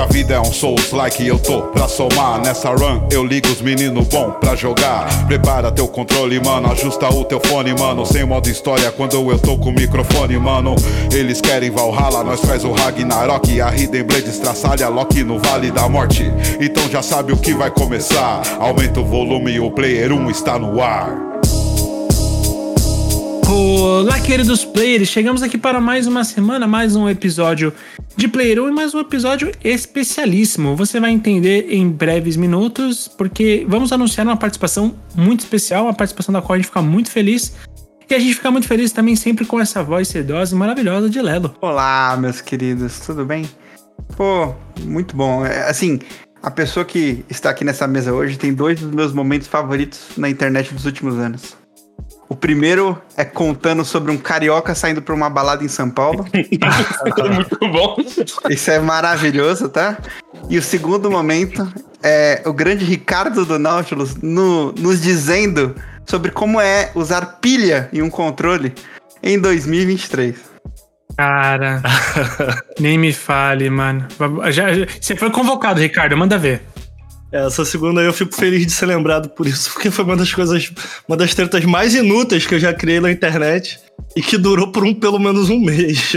a vida é um Souls like eu tô. Pra somar Nessa run eu ligo os meninos bom pra jogar. Prepara teu controle, mano, ajusta o teu fone, mano. Sem modo história quando eu tô com o microfone, mano. Eles querem Valhalla, nós faz o Ragnarok. A Hidden Blade estraçalha Loki no Vale da Morte. Então já sabe o que vai começar. Aumenta o volume o player 1 está no ar Olá, queridos players! Chegamos aqui para mais uma semana, mais um episódio de Player 1 e mais um episódio especialíssimo. Você vai entender em breves minutos, porque vamos anunciar uma participação muito especial, uma participação da qual a gente fica muito feliz. E a gente fica muito feliz também sempre com essa voz sedosa e maravilhosa de Lelo. Olá, meus queridos, tudo bem? Pô, muito bom. É, assim, a pessoa que está aqui nessa mesa hoje tem dois dos meus momentos favoritos na internet dos últimos anos. O primeiro é contando sobre um carioca saindo para uma balada em São Paulo. Muito bom. Isso é maravilhoso, tá? E o segundo momento é o grande Ricardo do Nautilus no, nos dizendo sobre como é usar pilha em um controle em 2023. Cara, nem me fale, mano. Já, já, você foi convocado, Ricardo, manda ver. Essa segunda aí eu fico feliz de ser lembrado por isso, porque foi uma das coisas, uma das tretas mais inúteis que eu já criei na internet e que durou por um pelo menos um mês.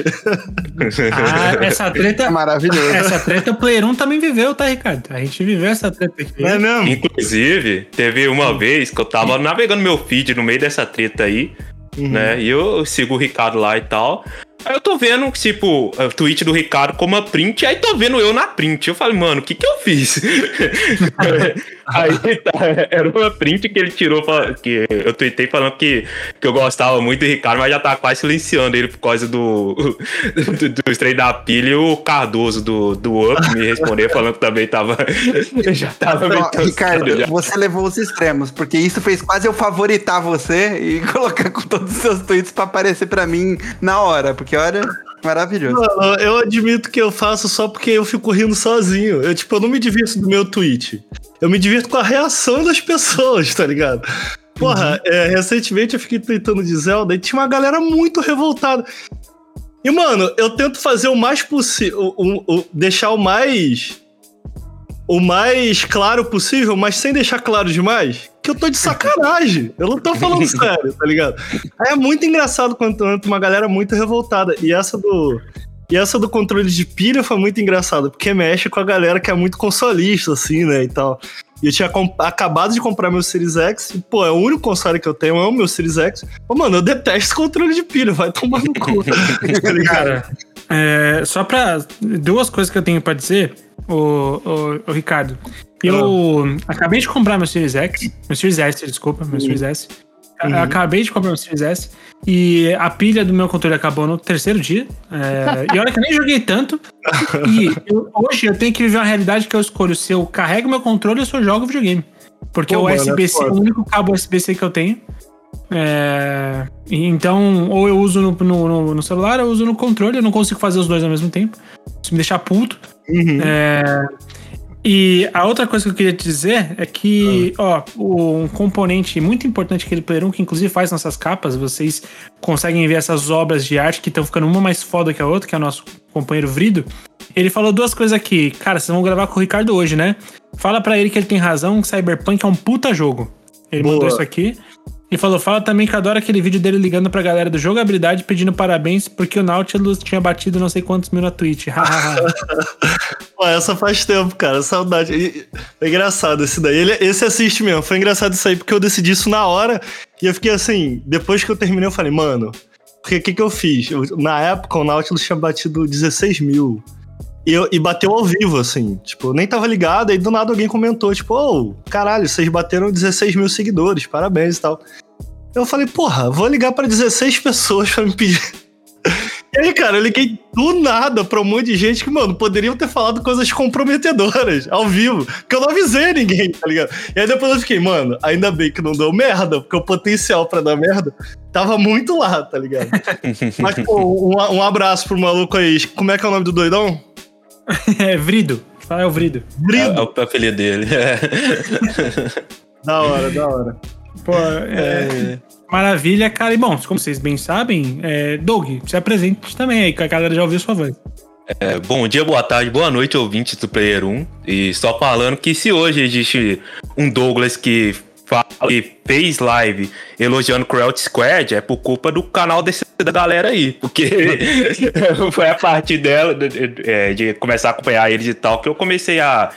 Ah, essa treta. É maravilhoso. Essa treta o Player 1 também viveu, tá, Ricardo? A gente viveu essa treta aqui. É mesmo? Inclusive, teve uma vez que eu tava navegando meu feed no meio dessa treta aí, uhum. né? E eu sigo o Ricardo lá e tal. Aí eu tô vendo, tipo, o tweet do Ricardo como a print, aí tô vendo eu na print. Eu falei, mano, o que que eu fiz? aí tá, era uma print que ele tirou, que eu tuitei falando que, que eu gostava muito do Ricardo, mas já tava quase silenciando ele por causa do, do, do estreio da pilha e o Cardoso do, do Up me respondeu falando que também tava. já tava Não, Ricardo, já. você levou os extremos, porque isso fez quase eu favoritar você e colocar com todos os seus tweets pra aparecer pra mim na hora, porque olha. Maravilhoso. Não, eu admito que eu faço só porque eu fico rindo sozinho. Eu, tipo, eu não me divirto do meu tweet. Eu me divirto com a reação das pessoas, tá ligado? Porra, uhum. é, recentemente eu fiquei tweetando de Zelda e tinha uma galera muito revoltada. E, mano, eu tento fazer o mais possível. deixar o mais. O mais claro possível, mas sem deixar claro demais que eu tô de sacanagem. Eu não tô falando sério, tá ligado? É muito engraçado quando uma galera muito revoltada. E essa do. E essa do controle de pilha foi muito engraçada, porque mexe com a galera que é muito consolista, assim, né, e tal. E eu tinha acabado de comprar meu Series X, e, pô, é o único console que eu tenho, é o meu Series X. Pô, mano, eu detesto controle de pilha, vai tomar no cu. tá Cara, é, só pra. Duas coisas que eu tenho pra dizer, o, o, o Ricardo. Eu ah. acabei de comprar meu Series X, meu Series S, desculpa, meu Series S. Uhum. Acabei de comprar meu Series S e a pilha do meu controle acabou no terceiro dia. É, e olha que eu nem joguei tanto. E eu, hoje eu tenho que viver uma realidade que eu escolho se eu carrego meu controle ou se eu jogo videogame. Porque Pô, o USB-C é o único cabo USB-C que eu tenho. É, então, ou eu uso no, no, no, celular ou eu uso no controle. Eu não consigo fazer os dois ao mesmo tempo. Isso me deixa puto. Uhum. É, e a outra coisa que eu queria te dizer é que, ah. ó, um componente muito importante aquele Player 1, que inclusive faz nossas capas, vocês conseguem ver essas obras de arte que estão ficando uma mais foda que a outra, que é o nosso companheiro Vrido. Ele falou duas coisas aqui. Cara, vocês vão gravar com o Ricardo hoje, né? Fala para ele que ele tem razão, que Cyberpunk é um puta jogo. Ele Boa. mandou isso aqui. E falou: fala também que adora aquele vídeo dele ligando pra galera do jogabilidade pedindo parabéns porque o Nautilus tinha batido não sei quantos mil na Twitch. Pô, essa faz tempo, cara. Saudade. É engraçado esse daí. Ele, esse assiste mesmo. Foi engraçado isso aí porque eu decidi isso na hora e eu fiquei assim. Depois que eu terminei, eu falei, mano. Porque o que, que eu fiz? Eu, na época, o Nautilus tinha batido 16 mil. E, eu, e bateu ao vivo, assim. Tipo, eu nem tava ligado, aí do nada alguém comentou, tipo, ô, oh, caralho, vocês bateram 16 mil seguidores, parabéns e tal. Eu falei, porra, vou ligar para 16 pessoas pra me pedir. E aí, cara, eu liguei do nada pra um monte de gente que, mano, poderiam ter falado coisas comprometedoras ao vivo, que eu não avisei ninguém, tá ligado? E aí depois eu fiquei, mano, ainda bem que não deu merda, porque o potencial para dar merda tava muito lá, tá ligado? Mas, pô, um, um abraço pro maluco aí. Como é que é o nome do doidão? é Vrido. Fala, é o Vrido. Vrido. É, é o apelido dele. É. da hora, da hora. Pô, é, é. Maravilha, cara. E bom, como vocês bem sabem, é, Doug, se apresente também aí, que a galera já ouviu sua voz. É, bom dia, boa tarde, boa noite, ouvintes do Player 1. E só falando que se hoje existe um Douglas que que fez live elogiando Cruelty Squad é por culpa do canal desse, da galera aí. Porque foi a partir dela, de, é, de, começar a acompanhar eles e tal, que eu comecei a,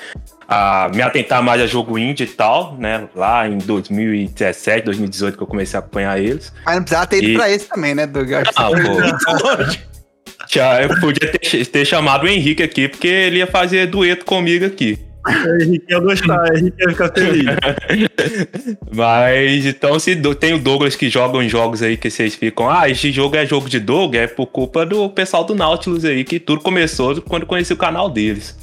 a me atentar mais a jogo indie e tal, né? Lá em 2017, 2018 que eu comecei a acompanhar eles. Mas não precisava ter ido e... pra esse também, né, Doug? Ah, pô. Já, eu podia ter, ter, chamado o Henrique aqui, porque ele ia fazer dueto comigo aqui. O Henrique ia gostar, o Henrique ia ficar feliz. Mas então, se tem o Douglas que joga uns jogos aí que vocês ficam, ah, esse jogo é jogo de Doug, é por culpa do pessoal do Nautilus aí, que tudo começou quando conheci o canal deles.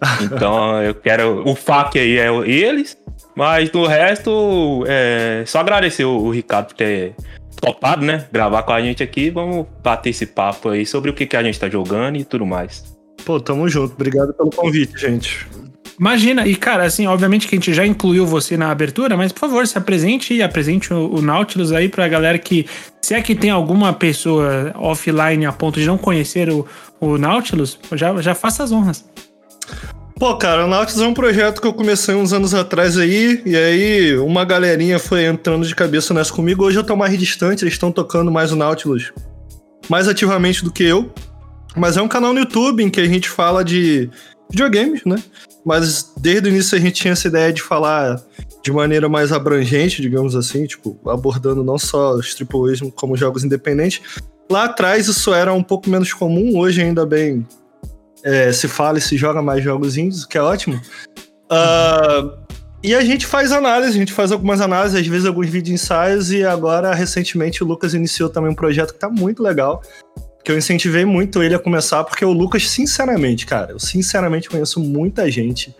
Então, eu quero. O FAQ aí é eles, mas do resto, é só agradecer o, o Ricardo por ter topado, né? Gravar com a gente aqui. Vamos bater esse papo aí sobre o que, que a gente tá jogando e tudo mais. Pô, tamo junto. Obrigado pelo convite, gente. Imagina, e cara, assim, obviamente que a gente já incluiu você na abertura, mas por favor, se apresente e apresente o, o Nautilus aí pra galera que, se é que tem alguma pessoa offline a ponto de não conhecer o, o Nautilus, já, já faça as honras. Pô, cara, o Nautilus é um projeto que eu comecei uns anos atrás aí, e aí uma galerinha foi entrando de cabeça nessa comigo. Hoje eu tô mais distante, eles estão tocando mais o Nautilus mais ativamente do que eu. Mas é um canal no YouTube em que a gente fala de videogames, né? Mas desde o início a gente tinha essa ideia de falar de maneira mais abrangente, digamos assim, tipo, abordando não só os AAAs como jogos independentes. Lá atrás isso era um pouco menos comum, hoje ainda bem é, se fala e se joga mais jogos indies, que é ótimo. Uh, e a gente faz análise, a gente faz algumas análises, às vezes alguns vídeos ensaios, e agora, recentemente, o Lucas iniciou também um projeto que tá muito legal, que eu incentivei muito ele a começar, porque o Lucas, sinceramente, cara, eu sinceramente conheço muita gente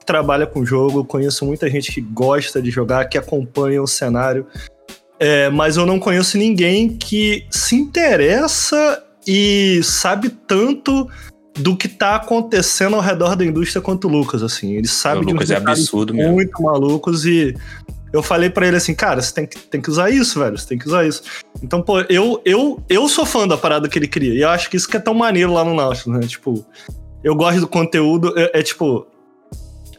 que trabalha com jogo, conheço muita gente que gosta de jogar, que acompanha o cenário, é, mas eu não conheço ninguém que se interessa e sabe tanto do que tá acontecendo ao redor da indústria quanto o Lucas, assim. Ele sabe o de Lucas é absurdo muito mesmo. malucos e eu falei para ele assim, cara, você tem que, tem que usar isso, velho, você tem que usar isso. Então, pô, eu, eu, eu sou fã da parada que ele cria e eu acho que isso que é tão maneiro lá no Nautilus, né? Tipo, eu gosto do conteúdo, é, é tipo,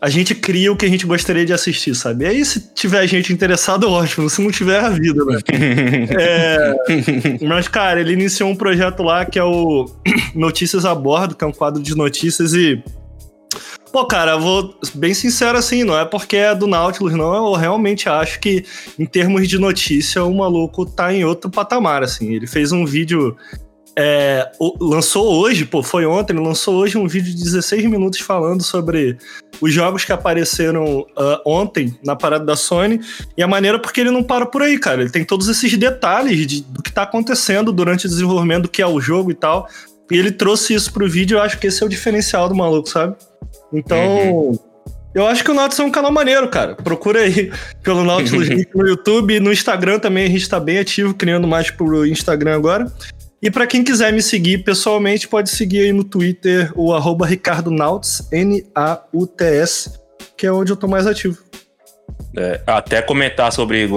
a gente cria o que a gente gostaria de assistir, sabe? E aí, se tiver gente interessada, ótimo. Se não tiver, é a vida, né? é... Mas, cara, ele iniciou um projeto lá que é o Notícias a Bordo, que é um quadro de notícias e. Pô, cara, vou bem sincero assim, não é porque é do Nautilus, não. Eu realmente acho que, em termos de notícia, o maluco tá em outro patamar, assim. Ele fez um vídeo é, lançou hoje, pô, foi ontem, lançou hoje um vídeo de 16 minutos falando sobre os jogos que apareceram uh, ontem na parada da Sony e a maneira porque ele não para por aí, cara. Ele tem todos esses detalhes de, do que tá acontecendo durante o desenvolvimento, do que é o jogo e tal. E ele trouxe isso pro vídeo, eu acho que esse é o diferencial do maluco, sabe? Então. Uhum. Eu acho que o Nautilus é um canal maneiro, cara. Procura aí pelo Nautilus no YouTube. No Instagram também a gente tá bem ativo, criando mais pro Instagram agora. E para quem quiser me seguir pessoalmente, pode seguir aí no Twitter o arroba Ricardo Nauts, N-A-U-T-S, que é onde eu tô mais ativo. É, até comentar sobre,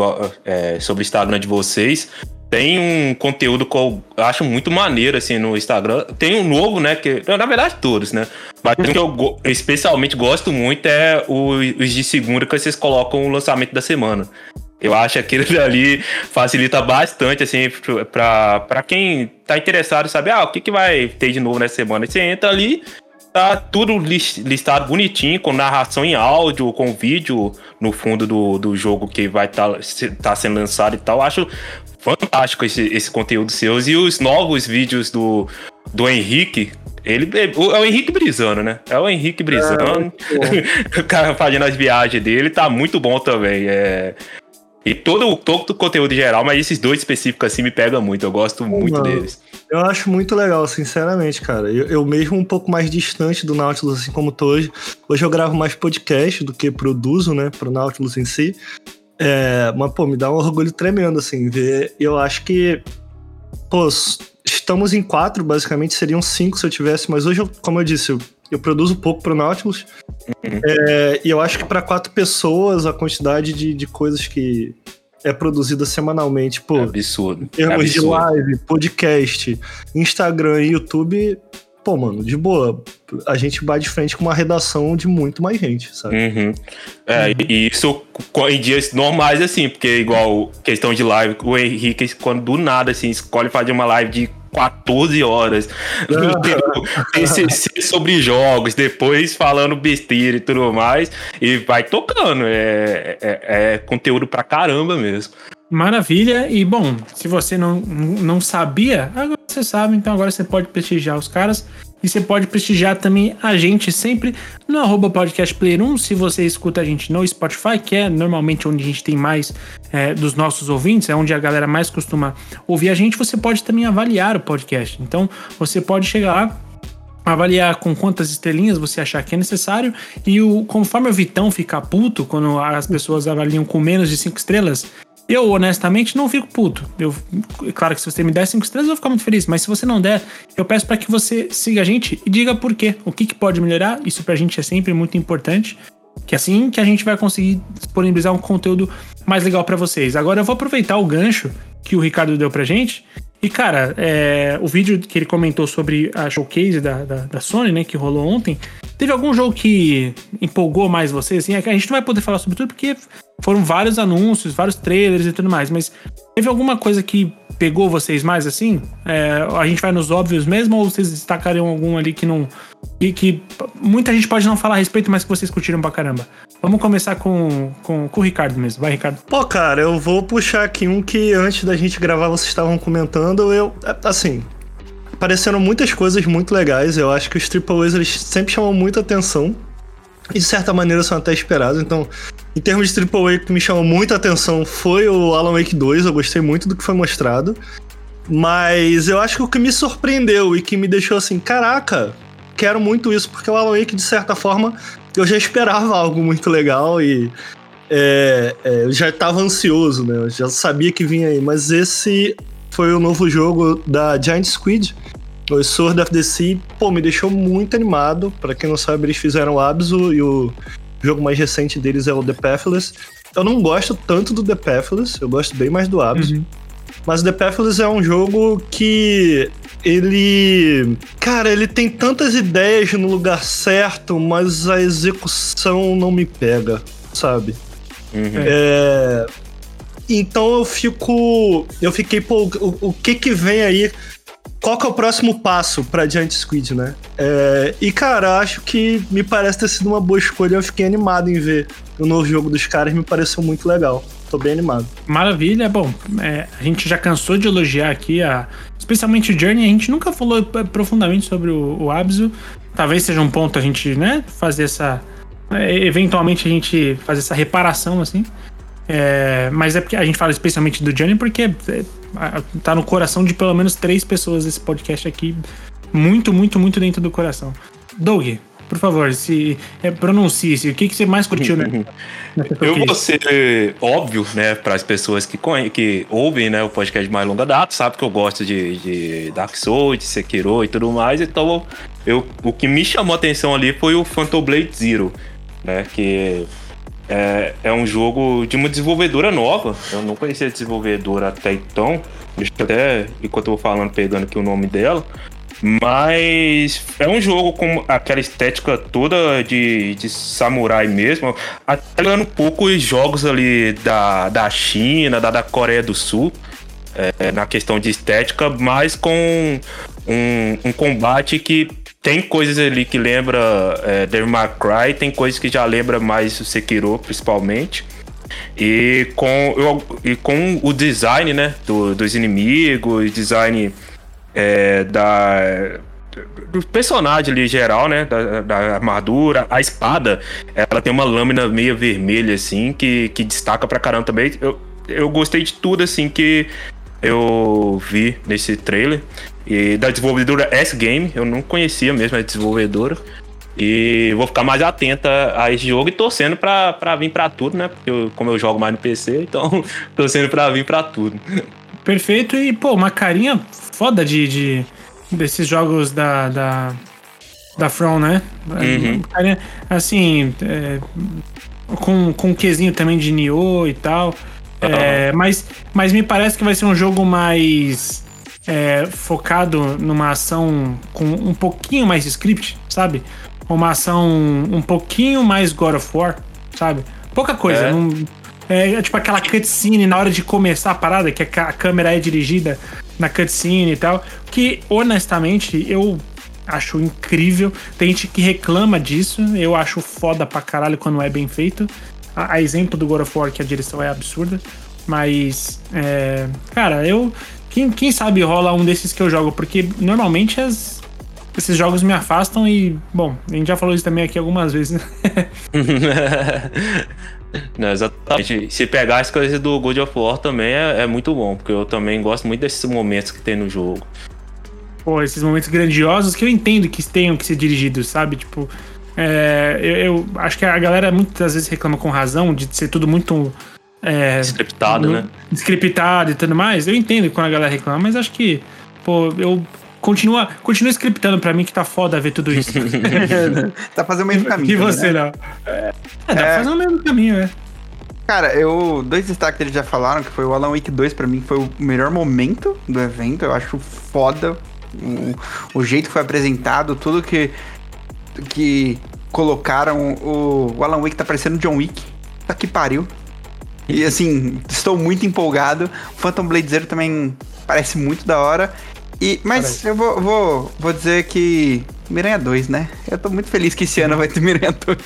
é, sobre o Instagram de vocês. Tem um conteúdo que eu acho muito maneiro, assim, no Instagram. Tem um novo, né? Que, na verdade, todos, né? Mas o que eu especialmente gosto muito é os de segunda que vocês colocam o lançamento da semana. Eu acho que aquilo ali facilita bastante, assim, para quem tá interessado em saber, ah, o que, que vai ter de novo nessa semana. Você entra ali, tá tudo listado bonitinho, com narração em áudio, com vídeo no fundo do, do jogo que vai estar tá, tá sendo lançado e tal. Acho fantástico esse, esse conteúdo seus. E os novos vídeos do, do Henrique, ele é o Henrique brisando, né? É o Henrique brisando. É, o cara fazendo as viagens dele, tá muito bom também. É, e todo, todo o conteúdo geral, mas esses dois específicos assim me pegam muito. Eu gosto muito Mano, deles. Eu acho muito legal, sinceramente, cara. Eu, eu, mesmo um pouco mais distante do Nautilus, assim como tô hoje. Hoje eu gravo mais podcast do que produzo, né, pro Nautilus em si. É, mas, pô, me dá um orgulho tremendo, assim, ver. Eu acho que, pô, estamos em quatro, basicamente, seriam cinco se eu tivesse, mas hoje, eu, como eu disse, eu eu produzo pouco pro Nautilus. Uhum. É, e eu acho que para quatro pessoas, a quantidade de, de coisas que é produzida semanalmente, pô. É absurdo. Em termos é absurdo. de live, podcast, Instagram e YouTube, pô, mano, de boa, a gente vai de frente com uma redação de muito mais gente, sabe? Uhum. É, uhum. e isso em dias normais, assim, porque igual questão de live, o Henrique, quando do nada, assim, escolhe fazer uma live de 14 horas. TCC sobre jogos, depois falando besteira e tudo mais. E vai tocando. É, é, é conteúdo pra caramba mesmo. Maravilha. E bom, se você não, não sabia, agora você sabe, então agora você pode prestigiar os caras. E você pode prestigiar também a gente sempre no arroba podcastplayer1, se você escuta a gente no Spotify, que é normalmente onde a gente tem mais é, dos nossos ouvintes, é onde a galera mais costuma ouvir a gente, você pode também avaliar o podcast. Então, você pode chegar lá, avaliar com quantas estrelinhas você achar que é necessário e o, conforme o Vitão ficar puto quando as pessoas avaliam com menos de cinco estrelas, eu, honestamente, não fico puto. Eu, claro que se você me der 5 estrelas, eu vou ficar muito feliz. Mas se você não der, eu peço para que você siga a gente e diga por quê. O que, que pode melhorar. Isso pra gente é sempre muito importante. Que é assim que a gente vai conseguir disponibilizar um conteúdo mais legal para vocês. Agora eu vou aproveitar o gancho que o Ricardo deu pra gente. E, cara, é, o vídeo que ele comentou sobre a showcase da, da, da, Sony, né, que rolou ontem, teve algum jogo que empolgou mais vocês? Assim, a gente não vai poder falar sobre tudo porque foram vários anúncios, vários trailers e tudo mais, mas teve alguma coisa que pegou vocês mais assim? É, a gente vai nos óbvios mesmo ou vocês destacariam algum ali que não. Que, que, muita gente pode não falar a respeito, mas que vocês curtiram pra caramba? Vamos começar com, com, com o Ricardo mesmo. Vai, Ricardo. Pô, cara, eu vou puxar aqui um que antes da gente gravar vocês estavam comentando. Eu. Assim. Apareceram muitas coisas muito legais. Eu acho que os AAAs eles sempre chamam muita atenção. E de certa maneira são até esperados. Então, em termos de AAA, que me chamou muita atenção foi o Alan Wake 2. Eu gostei muito do que foi mostrado. Mas eu acho que o que me surpreendeu e que me deixou assim, caraca, quero muito isso, porque o Alan Wake, de certa forma, eu já esperava algo muito legal e é, é, eu já estava ansioso, né? Eu já sabia que vinha aí. Mas esse foi o novo jogo da Giant Squid, o Sword of the Sea. Pô, me deixou muito animado. Para quem não sabe, eles fizeram o Abzu e o o jogo mais recente deles é o The Pathless. Eu não gosto tanto do The Pathless, eu gosto bem mais do Abs. Uhum. Mas o The Pathless é um jogo que ele. Cara, ele tem tantas ideias no lugar certo, mas a execução não me pega, sabe? Uhum. É... Então eu fico. Eu fiquei, pô, o, o que que vem aí qual que é o próximo passo pra Giant Squid, né? É, e, cara, acho que me parece ter sido uma boa escolha. Eu fiquei animado em ver o novo jogo dos caras, me pareceu muito legal. Tô bem animado. Maravilha, bom, é, a gente já cansou de elogiar aqui, a, especialmente o Journey, a gente nunca falou profundamente sobre o, o Abzu. Talvez seja um ponto a gente, né, fazer essa... É, eventualmente a gente fazer essa reparação, assim. É, mas é porque a gente fala especialmente do Johnny porque é, tá no coração de pelo menos três pessoas esse podcast aqui. Muito, muito, muito dentro do coração. Doug, por favor, se é, pronuncie-se. O que, que você mais curtiu, né? Eu vou ser óbvio, né, para as pessoas que, que ouvem né, o podcast de mais longa data, sabe que eu gosto de, de Dark Souls, de Sekiro e tudo mais. Então, eu, o que me chamou a atenção ali foi o Phantom Blade Zero, né, que é, é um jogo de uma desenvolvedora nova. Eu não conhecia a desenvolvedora até então. Deixa eu até, enquanto eu vou falando, pegando aqui o nome dela. Mas é um jogo com aquela estética toda de, de samurai mesmo. Até lembrando um pouco os jogos ali da, da China, da, da Coreia do Sul. É, na questão de estética, mas com um, um combate que tem coisas ali que lembra é, Devil Cry, tem coisas que já lembra mais o Sekiro, principalmente. E com, eu, e com o design, né, do, dos inimigos, design é, da do personagem ali geral, né, da, da, armadura, a espada, ela tem uma lâmina meio vermelha assim que, que destaca pra caramba também. Eu, eu gostei de tudo assim que eu vi nesse trailer. E da desenvolvedora S-Game, eu não conhecia mesmo a desenvolvedora. E vou ficar mais atenta a esse jogo e torcendo pra, pra vir pra tudo, né? Porque eu, como eu jogo mais no PC, então torcendo pra vir pra tudo. Perfeito, e pô, uma carinha foda de, de desses jogos da, da, da From, né? Uhum. Carinha, assim, é, com, com um quesinho também de Nioh e tal. É, mas, mas me parece que vai ser um jogo mais é, focado numa ação com um pouquinho mais de script, sabe? Uma ação um pouquinho mais God of War, sabe? Pouca coisa. É. Não, é, é tipo aquela cutscene na hora de começar a parada, que a câmera é dirigida na cutscene e tal. Que, honestamente, eu acho incrível. Tem gente que reclama disso. Eu acho foda pra caralho quando é bem feito. A, a exemplo do God of War, que a direção é absurda. Mas, é, cara, eu. Quem, quem sabe rola um desses que eu jogo, porque normalmente as, esses jogos me afastam e, bom, a gente já falou isso também aqui algumas vezes, né? Não, exatamente. Se pegar as coisas do God of War também é, é, muito bom, porque eu também gosto muito desses momentos que tem no jogo. Pô, esses momentos grandiosos que eu entendo que tenham que ser dirigidos, sabe? Tipo, é, eu, eu, acho que a galera muitas vezes reclama com razão de ser tudo muito. É, né? Scriptado e tudo mais. Eu entendo quando a galera reclama, mas acho que, pô, eu continua, continua scriptando pra mim que tá foda ver tudo isso. tá fazendo o mesmo caminho. E você, né? não? É, é, tá fazendo o mesmo caminho, é. Cara, eu. Dois destaques que eles já falaram, que foi o Alan Wake 2, pra mim, foi o melhor momento do evento. Eu acho foda o, o jeito que foi apresentado, tudo que. que colocaram. O, o Alan Wake tá parecendo John Wick. Tá que pariu. E assim, estou muito empolgado. O Phantom Blade Zero também parece muito da hora. E, mas Parece. eu vou, vou, vou dizer que Miranha 2, né? Eu tô muito feliz que esse ano vai ter Miranha 2.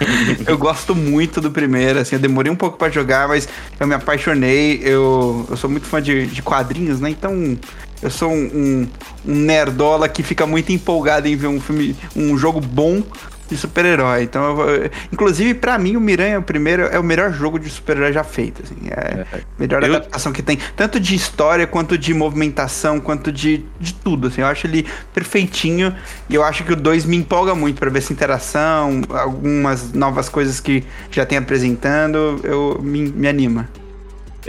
eu gosto muito do primeiro, assim, eu demorei um pouco para jogar, mas eu me apaixonei. Eu, eu sou muito fã de, de quadrinhos, né? Então eu sou um, um, um nerdola que fica muito empolgado em ver um filme, um jogo bom de super-herói. Então, eu, inclusive, para mim, o Miranha, o primeiro, é o melhor jogo de super-herói já feito. Assim, é a melhor eu... adaptação que tem, tanto de história, quanto de movimentação, quanto de, de tudo. Assim, eu acho ele perfeitinho e eu acho que o 2 me empolga muito para ver essa interação, algumas novas coisas que já tem apresentando, eu me, me anima.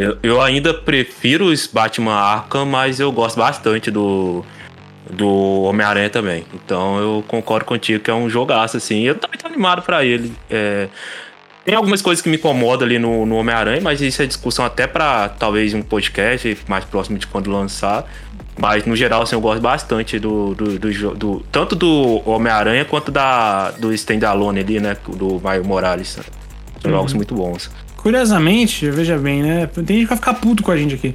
Eu, eu ainda prefiro os Batman Arkham, mas eu gosto bastante do do Homem-Aranha também. Então eu concordo contigo que é um jogaço, assim. Eu também tô animado para ele. É... Tem algumas coisas que me incomodam ali no, no Homem-Aranha, mas isso é discussão até para talvez um podcast mais próximo de quando lançar. Mas no geral, assim, eu gosto bastante do, do, do, do tanto do Homem-Aranha quanto da, do Standalone ali, né? Do Mario Morales. São uhum. jogos muito bons. Curiosamente, veja bem, né? Tem gente que vai ficar puto com a gente aqui.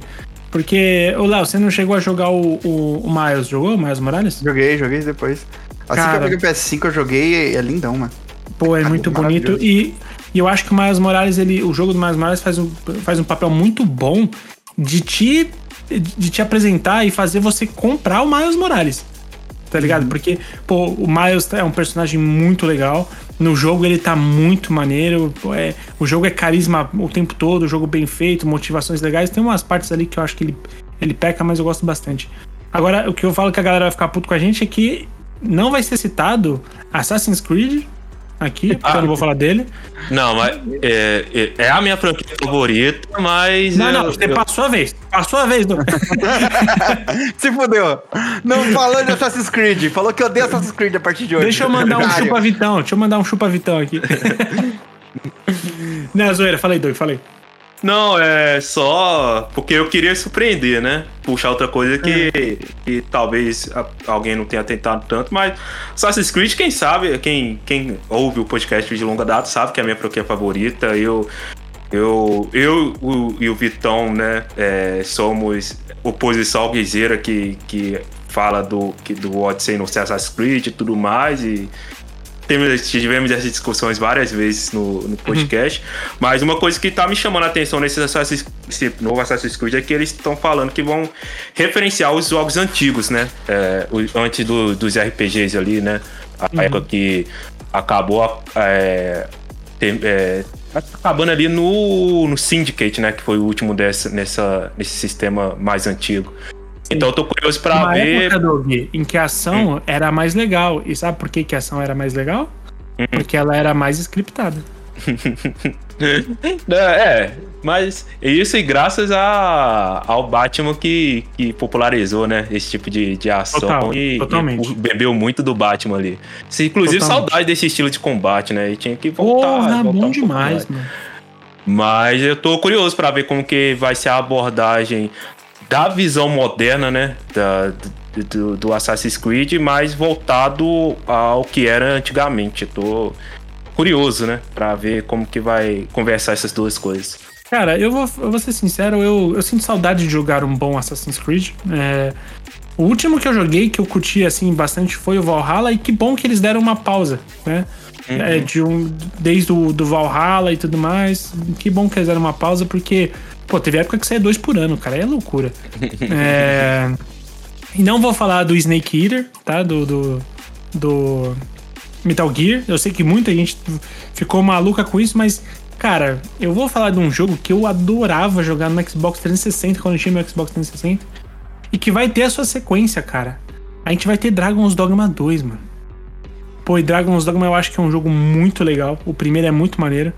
Porque, ô Léo, você não chegou a jogar o, o, o Miles? Jogou o Miles Morales? Joguei, joguei depois. Assim Cara, que eu peguei o PS5, eu joguei é lindão, mano. Pô, é muito bonito. E, e, eu acho que o Miles Morales, ele, o jogo do Miles Morales faz um, faz um papel muito bom de te, de te apresentar e fazer você comprar o Miles Morales. Tá ligado? Uhum. Porque, pô, o Miles é um personagem muito legal. No jogo ele tá muito maneiro. É, o jogo é carisma o tempo todo, o jogo bem feito, motivações legais. Tem umas partes ali que eu acho que ele, ele peca, mas eu gosto bastante. Agora, o que eu falo que a galera vai ficar puto com a gente é que não vai ser citado Assassin's Creed aqui, porque ah, eu não vou falar dele. Não, mas é, é, é a minha franquia favorita, mas. Não, eu, não, você eu... passou a vez. Passou a vez, do... Se fudeu. Não falou de Assassin's Creed. Falou que eu odeio Assassin's Creed a partir de hoje. Deixa eu mandar um chupa-vitão. Deixa eu mandar um chupa-vitão aqui. não, zoeira, falei, Doug, falei. Não, é só porque eu queria surpreender, né? Puxar outra coisa que, é. que talvez alguém não tenha tentado tanto, mas Assassin's Creed, quem sabe, quem, quem ouve o podcast de longa data sabe que é a minha franquia favorita. Eu, eu, eu o, e o Vitão, né, é, somos oposição guiseira que, que fala do, que, do Odyssey no Assassin's Creed e tudo mais, e tivemos essas discussões várias vezes no, no podcast, uhum. mas uma coisa que tá me chamando a atenção nesse Assassin's, novo Assassin's Creed é que eles estão falando que vão referenciar os jogos antigos, né? É, antes do, dos RPGs ali, né? A uhum. época que acabou é, ter, é, acabando ali no, no Syndicate, né? Que foi o último dessa, nessa, nesse sistema mais antigo. Então eu tô curioso pra Uma ver. Época, Doug, em que a ação hum. era mais legal. E sabe por que, que a ação era mais legal? Hum. Porque ela era mais scriptada. é, mas isso e graças a, ao Batman que, que popularizou, né? Esse tipo de, de ação Total, e, totalmente. e bebeu muito do Batman ali. Inclusive, totalmente. saudade desse estilo de combate, né? E tinha que voltar. Porra, voltar bom um demais, mano. Mas eu tô curioso para ver como que vai ser a abordagem da visão moderna, né? Da, do, do Assassin's Creed, mais voltado ao que era antigamente. Eu tô curioso, né? Pra ver como que vai conversar essas duas coisas. Cara, eu vou, eu vou ser sincero, eu, eu sinto saudade de jogar um bom Assassin's Creed. É, o último que eu joguei, que eu curti assim bastante, foi o Valhalla, e que bom que eles deram uma pausa, né? Uhum. É, de um, desde o do Valhalla e tudo mais. Que bom que eles deram uma pausa, porque, pô, teve época que saía dois por ano, cara. É loucura. é, e não vou falar do Snake Eater, tá? Do, do, do Metal Gear. Eu sei que muita gente ficou maluca com isso, mas Cara, eu vou falar de um jogo que eu adorava jogar no Xbox 360 quando eu tinha meu Xbox 360 e que vai ter a sua sequência, cara. A gente vai ter Dragon's Dogma 2, mano. Pô, e Dragon's Dogma eu acho que é um jogo muito legal. O primeiro é muito maneiro.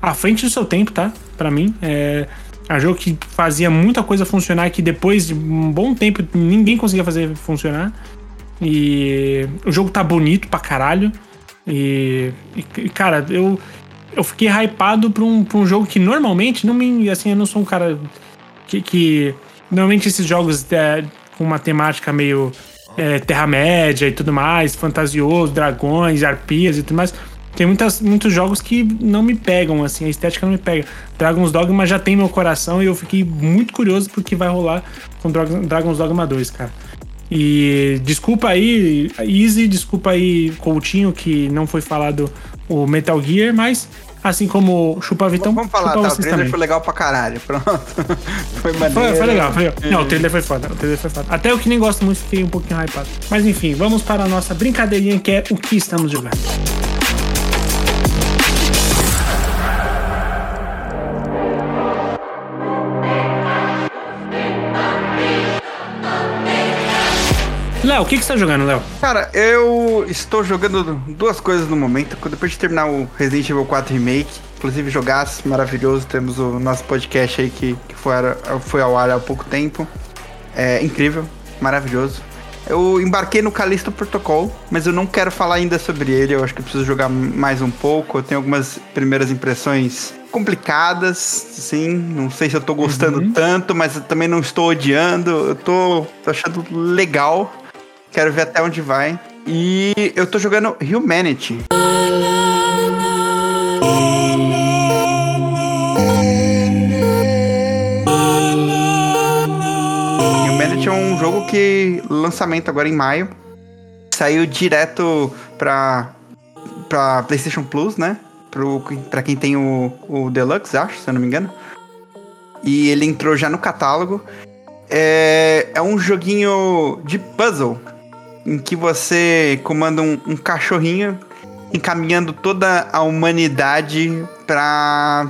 À frente do seu tempo, tá? Para mim. É... é um jogo que fazia muita coisa funcionar que depois de um bom tempo ninguém conseguia fazer funcionar. E o jogo tá bonito pra caralho. E, e cara, eu, eu fiquei hypado pra um, pra um jogo que normalmente não me. Assim, eu não sou um cara que. que normalmente esses jogos é, com uma temática meio é, Terra-média e tudo mais, fantasioso, dragões, arpias e tudo mais. Tem muitas, muitos jogos que não me pegam, assim, a estética não me pega. Dragon's Dogma já tem meu coração e eu fiquei muito curioso porque vai rolar com Dragon's Dogma 2, cara. E desculpa aí, Easy, desculpa aí, Coutinho, que não foi falado o Metal Gear, mas assim como Chupa Vitão. Vamos falar, tá? O trailer também. foi legal pra caralho. Pronto. foi maneiro. Foi, foi legal, foi legal. Não, o trailer foi foda. O trailer foi foda. Até eu que nem gosto muito, fiquei um pouquinho hypado. Mas enfim, vamos para a nossa brincadeirinha que é o que estamos jogando. Léo, o que, que você tá jogando, Léo? Cara, eu estou jogando duas coisas no momento. Depois de terminar o Resident Evil 4 Remake, inclusive jogasse, maravilhoso. Temos o nosso podcast aí que, que foi, foi ao ar há pouco tempo. É incrível, maravilhoso. Eu embarquei no Callisto Protocol, mas eu não quero falar ainda sobre ele. Eu acho que eu preciso jogar mais um pouco. Eu tenho algumas primeiras impressões complicadas, sim. Não sei se eu tô gostando uhum. tanto, mas eu também não estou odiando. Eu tô, tô achando legal. Quero ver até onde vai. E eu tô jogando Humanity. Humanity é um jogo que lançamento agora em maio. Saiu direto pra, pra PlayStation Plus, né? Pro, pra quem tem o, o Deluxe, acho, se eu não me engano. E ele entrou já no catálogo. É, é um joguinho de puzzle em que você comanda um, um cachorrinho encaminhando toda a humanidade para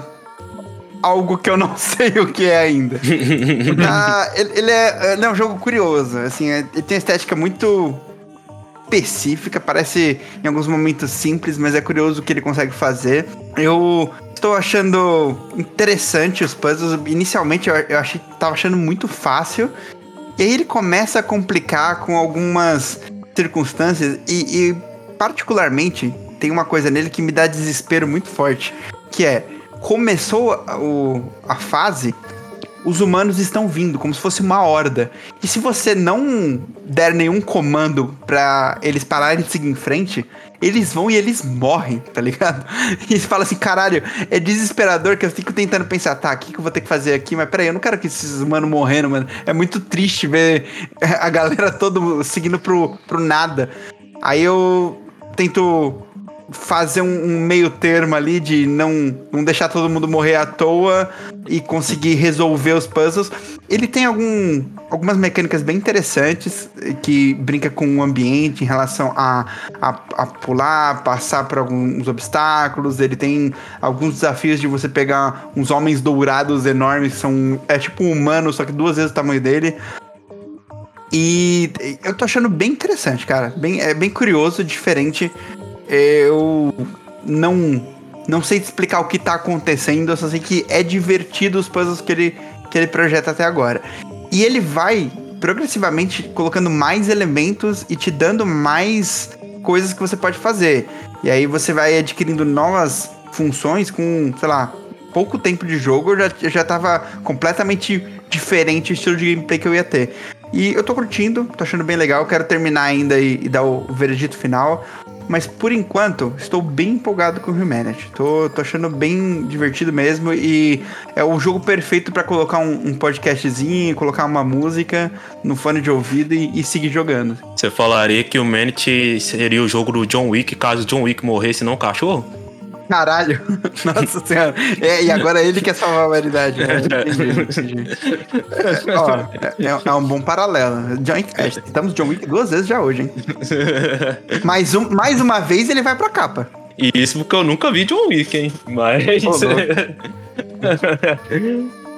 algo que eu não sei o que é ainda. ah, ele, ele, é, ele, é, um jogo curioso, assim, é, ele tem uma estética muito específica, parece em alguns momentos simples, mas é curioso o que ele consegue fazer. Eu estou achando interessante os puzzles. Inicialmente eu, eu achei, tava achando muito fácil e aí ele começa a complicar com algumas circunstâncias e, e, particularmente tem uma coisa nele que me dá desespero muito forte, que é começou a, o, a fase, os humanos estão vindo como se fosse uma horda. E se você não der nenhum comando para eles pararem de seguir em frente, eles vão e eles morrem, tá ligado? E você fala assim, caralho, é desesperador que eu fico tentando pensar, tá, o que, que eu vou ter que fazer aqui? Mas peraí, eu não quero que esses humanos morrendo, mano. É muito triste ver a galera todo seguindo pro, pro nada. Aí eu tento fazer um, um, meio termo ali de não, não deixar todo mundo morrer à toa e conseguir resolver os puzzles. Ele tem algum, algumas mecânicas bem interessantes que brinca com o ambiente em relação a, a, a pular, passar por alguns obstáculos. Ele tem alguns desafios de você pegar uns homens dourados enormes que são. É tipo um humano, só que duas vezes o tamanho dele. E eu tô achando bem interessante, cara. Bem, é bem curioso, diferente eu não não sei explicar o que tá acontecendo, eu só sei que é divertido os puzzles que ele, que ele projeta até agora. E ele vai progressivamente colocando mais elementos e te dando mais coisas que você pode fazer. E aí você vai adquirindo novas funções com, sei lá, pouco tempo de jogo, eu já, eu já tava completamente diferente o estilo de gameplay que eu ia ter. E eu tô curtindo, tô achando bem legal, quero terminar ainda e, e dar o, o veredito final. Mas por enquanto, estou bem empolgado com o Humanity. Tô, tô achando bem divertido mesmo. E é o jogo perfeito para colocar um, um, podcastzinho, colocar uma música no fone de ouvido e, e, seguir jogando. Você falaria que o Humanity seria o jogo do John Wick caso John Wick morresse não cachorro? Caralho! Nossa senhora! É, e agora ele quer salvar a humanidade. Né? É, ó, é, é, um bom paralelo. John, é, estamos John Wick duas vezes já hoje, hein? mais, um, mais uma vez ele vai pra capa. Isso porque eu nunca vi John Wick, hein? Mas.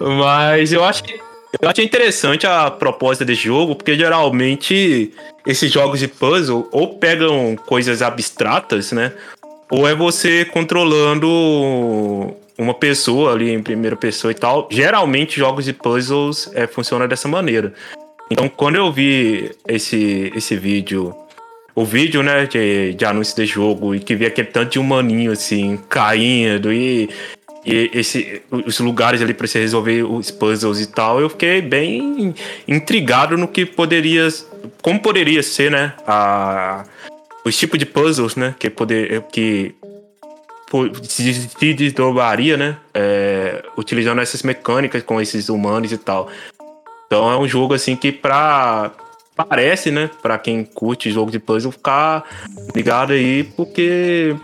Mas eu acho que. Eu achei interessante a proposta desse jogo, porque geralmente esses jogos de puzzle ou pegam coisas abstratas, né? Ou é você controlando uma pessoa ali em primeira pessoa e tal. Geralmente jogos de puzzles é, funciona dessa maneira. Então quando eu vi esse, esse vídeo, o vídeo né, de, de anúncio de jogo, e que vi aquele tanto de humaninho assim, caindo e, e esse, os lugares ali para você resolver os puzzles e tal, eu fiquei bem intrigado no que poderia. Como poderia ser, né? A, os tipos de puzzles, né? Que poder que se, desdobraria, né? É, utilizando essas mecânicas com esses humanos e tal. Então é um jogo assim que pra parece, né, para quem curte jogo de puzzle ficar ligado aí, porque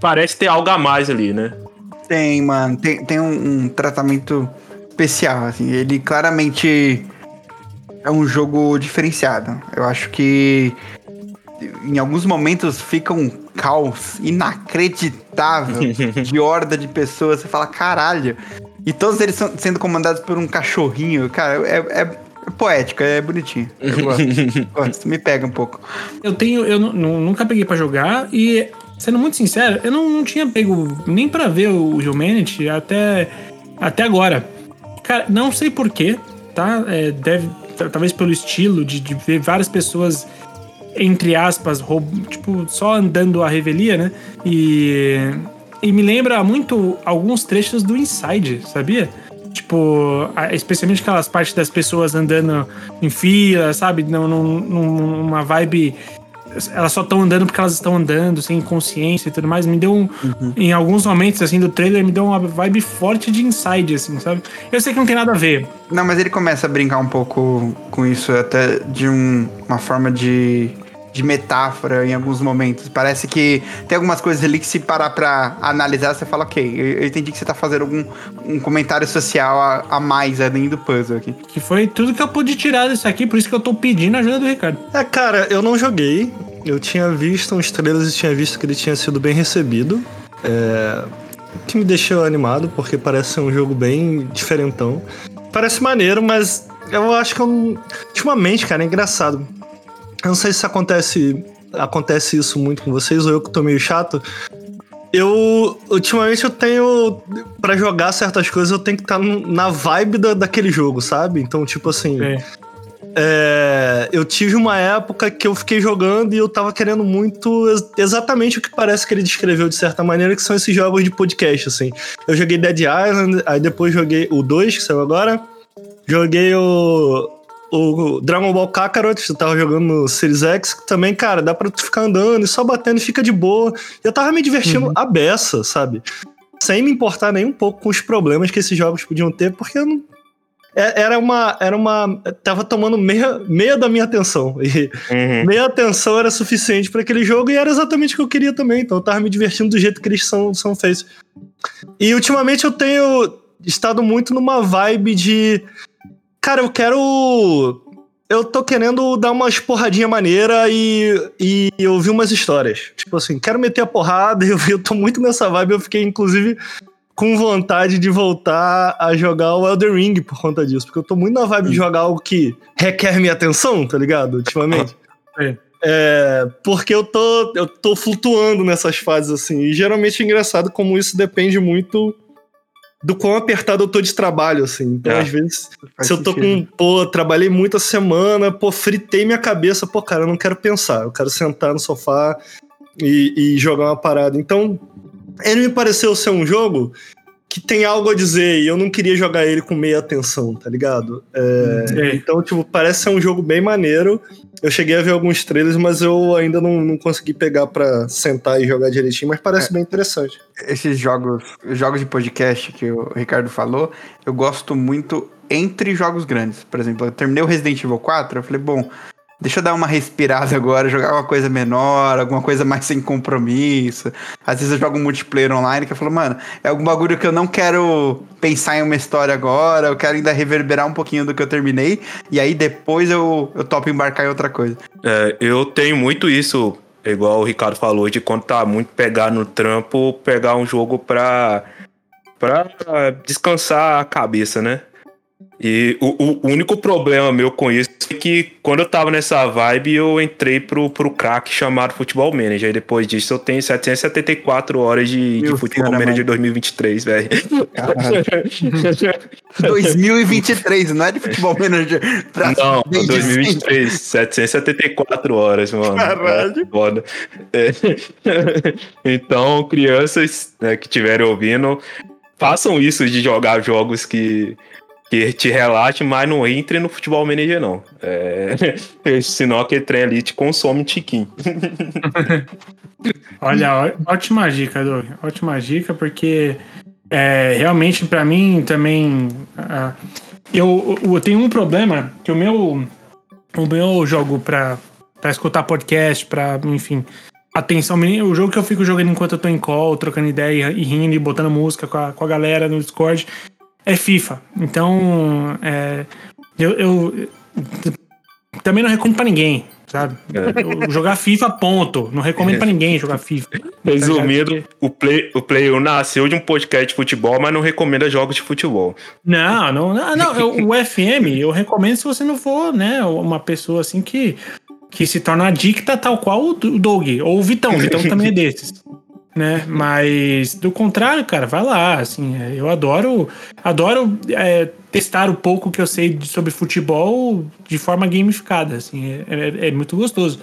parece ter algo a mais ali, né? Tem, mano, tem, tem um, um tratamento especial, assim, ele claramente é um jogo diferenciado. Eu acho que em alguns momentos fica um caos inacreditável de horda de pessoas. Você fala, caralho. E todos eles são sendo comandados por um cachorrinho. Cara, é, é poético, é bonitinho. Eu gosto. gosto. Me pega um pouco. Eu tenho. Eu nunca peguei para jogar e, sendo muito sincero, eu não, não tinha pego nem para ver o Humanity até, até agora. Cara, não sei porquê, tá? É, deve. Talvez pelo estilo de, de ver várias pessoas entre aspas, roubo, tipo, só andando a revelia, né? E, e me lembra muito alguns trechos do Inside, sabia? Tipo, especialmente aquelas partes das pessoas andando em fila, sabe? Num, numa vibe. Elas só estão andando porque elas estão andando, sem consciência e tudo mais. Me deu um. Uhum. Em alguns momentos, assim, do trailer, me deu uma vibe forte de inside, assim, sabe? Eu sei que não tem nada a ver. Não, mas ele começa a brincar um pouco com isso, até de um, uma forma de de metáfora em alguns momentos. Parece que tem algumas coisas ali que se parar pra analisar, você fala, ok, eu, entendi que você tá fazendo algum um comentário social a, a, mais além do puzzle aqui. Que foi tudo que eu pude tirar disso aqui, por isso que eu tô pedindo a ajuda do Ricardo. É, cara, eu não joguei. Eu tinha visto uns trailers e tinha visto que ele tinha sido bem recebido. É... Que me deixou animado, porque parece ser um jogo bem diferentão. Parece maneiro, mas eu acho que eu Ultimamente, cara, é engraçado. Eu não sei se acontece, acontece isso muito com vocês ou eu que tô meio chato. Eu, ultimamente, eu tenho. para jogar certas coisas, eu tenho que estar tá na vibe da, daquele jogo, sabe? Então, tipo assim. É. É, eu tive uma época que eu fiquei jogando e eu tava querendo muito exatamente o que parece que ele descreveu de certa maneira, que são esses jogos de podcast, assim. Eu joguei Dead Island, aí depois joguei o 2, que saiu agora. Joguei o, o Dragon Ball Kakarot, eu tava jogando no Series X, que também, cara, dá pra tu ficar andando e só batendo e fica de boa. Eu tava me divertindo uhum. a beça, sabe? Sem me importar nem um pouco com os problemas que esses jogos podiam ter, porque eu não. É, era uma. Era uma. Tava tomando meia, meia da minha atenção. E uhum. meia atenção era suficiente para aquele jogo e era exatamente o que eu queria também. Então eu tava me divertindo do jeito que eles são, são feitos. E ultimamente eu tenho estado muito numa vibe de Cara, eu quero. Eu tô querendo dar umas porradinha maneira e, e ouvir umas histórias. Tipo assim, quero meter a porrada e eu, eu tô muito nessa vibe. Eu fiquei, inclusive, com vontade de voltar a jogar o Elder Ring por conta disso. Porque eu tô muito na vibe de jogar algo que requer minha atenção, tá ligado? Ultimamente. É. É, porque eu tô, eu tô flutuando nessas fases assim. E geralmente é engraçado como isso depende muito do quão apertado eu tô de trabalho, assim. Então, é, às vezes, se eu tô com, pô, trabalhei muito a semana, pô, fritei minha cabeça, pô, cara, eu não quero pensar, eu quero sentar no sofá e, e jogar uma parada. Então, ele me pareceu ser um jogo que tem algo a dizer e eu não queria jogar ele com meia atenção, tá ligado? É, então, tipo, parece ser um jogo bem maneiro. Eu cheguei a ver alguns trailers, mas eu ainda não, não consegui pegar para sentar e jogar direitinho, mas parece é, bem interessante. Esses jogos, jogos de podcast que o Ricardo falou, eu gosto muito entre jogos grandes. Por exemplo, eu terminei o Resident Evil 4, eu falei, bom, Deixa eu dar uma respirada agora, jogar uma coisa menor, alguma coisa mais sem compromisso. Às vezes eu jogo um multiplayer online que eu falo, mano, é algum bagulho que eu não quero pensar em uma história agora, eu quero ainda reverberar um pouquinho do que eu terminei, e aí depois eu, eu topo embarcar em outra coisa. É, eu tenho muito isso, igual o Ricardo falou, de quando tá muito pegar no trampo, pegar um jogo pra, pra descansar a cabeça, né? E o, o, único problema meu com isso é que quando eu tava nessa vibe, eu entrei pro, pro crack chamado Futebol Manager. E depois disso eu tenho 774 horas de, de Futebol Manager 2023, velho. 2023, não é de Futebol Manager pra Não, 2023, 774 horas, mano. Caralho. É foda. É. Então, crianças né, que estiverem ouvindo, façam isso de jogar jogos que que te relaxe, mas não entre no futebol manager, não. É... Senão aquele trem ali te consome tiquinho. Olha, ótima dica, Doug. Ótima dica, porque é, realmente para mim também. Uh, eu, eu, tenho um problema que o meu, o meu jogo pra escutar podcast, pra, enfim, atenção, o jogo que eu fico jogando enquanto eu tô em call, trocando ideia e rindo e botando música com a, com a galera no Discord é FIFA. Então, é, eu, eu, também não recomendo para ninguém, sabe? É. Jogar FIFA, ponto. Não recomendo é. para ninguém jogar FIFA. Resumindo, o Play, o Play nasceu de um podcast de futebol, mas não recomenda jogos de futebol. Não, não, não, não o FM eu recomendo se você não for, né, uma pessoa assim que que se torna adicta tal qual o Doug ou o Vitão. O Vitão também é desses né? Mas do contrário, cara, vai lá, assim, é, eu adoro, adoro é, testar o pouco que eu sei sobre futebol de forma gamificada, assim, é, é, é, muito gostoso.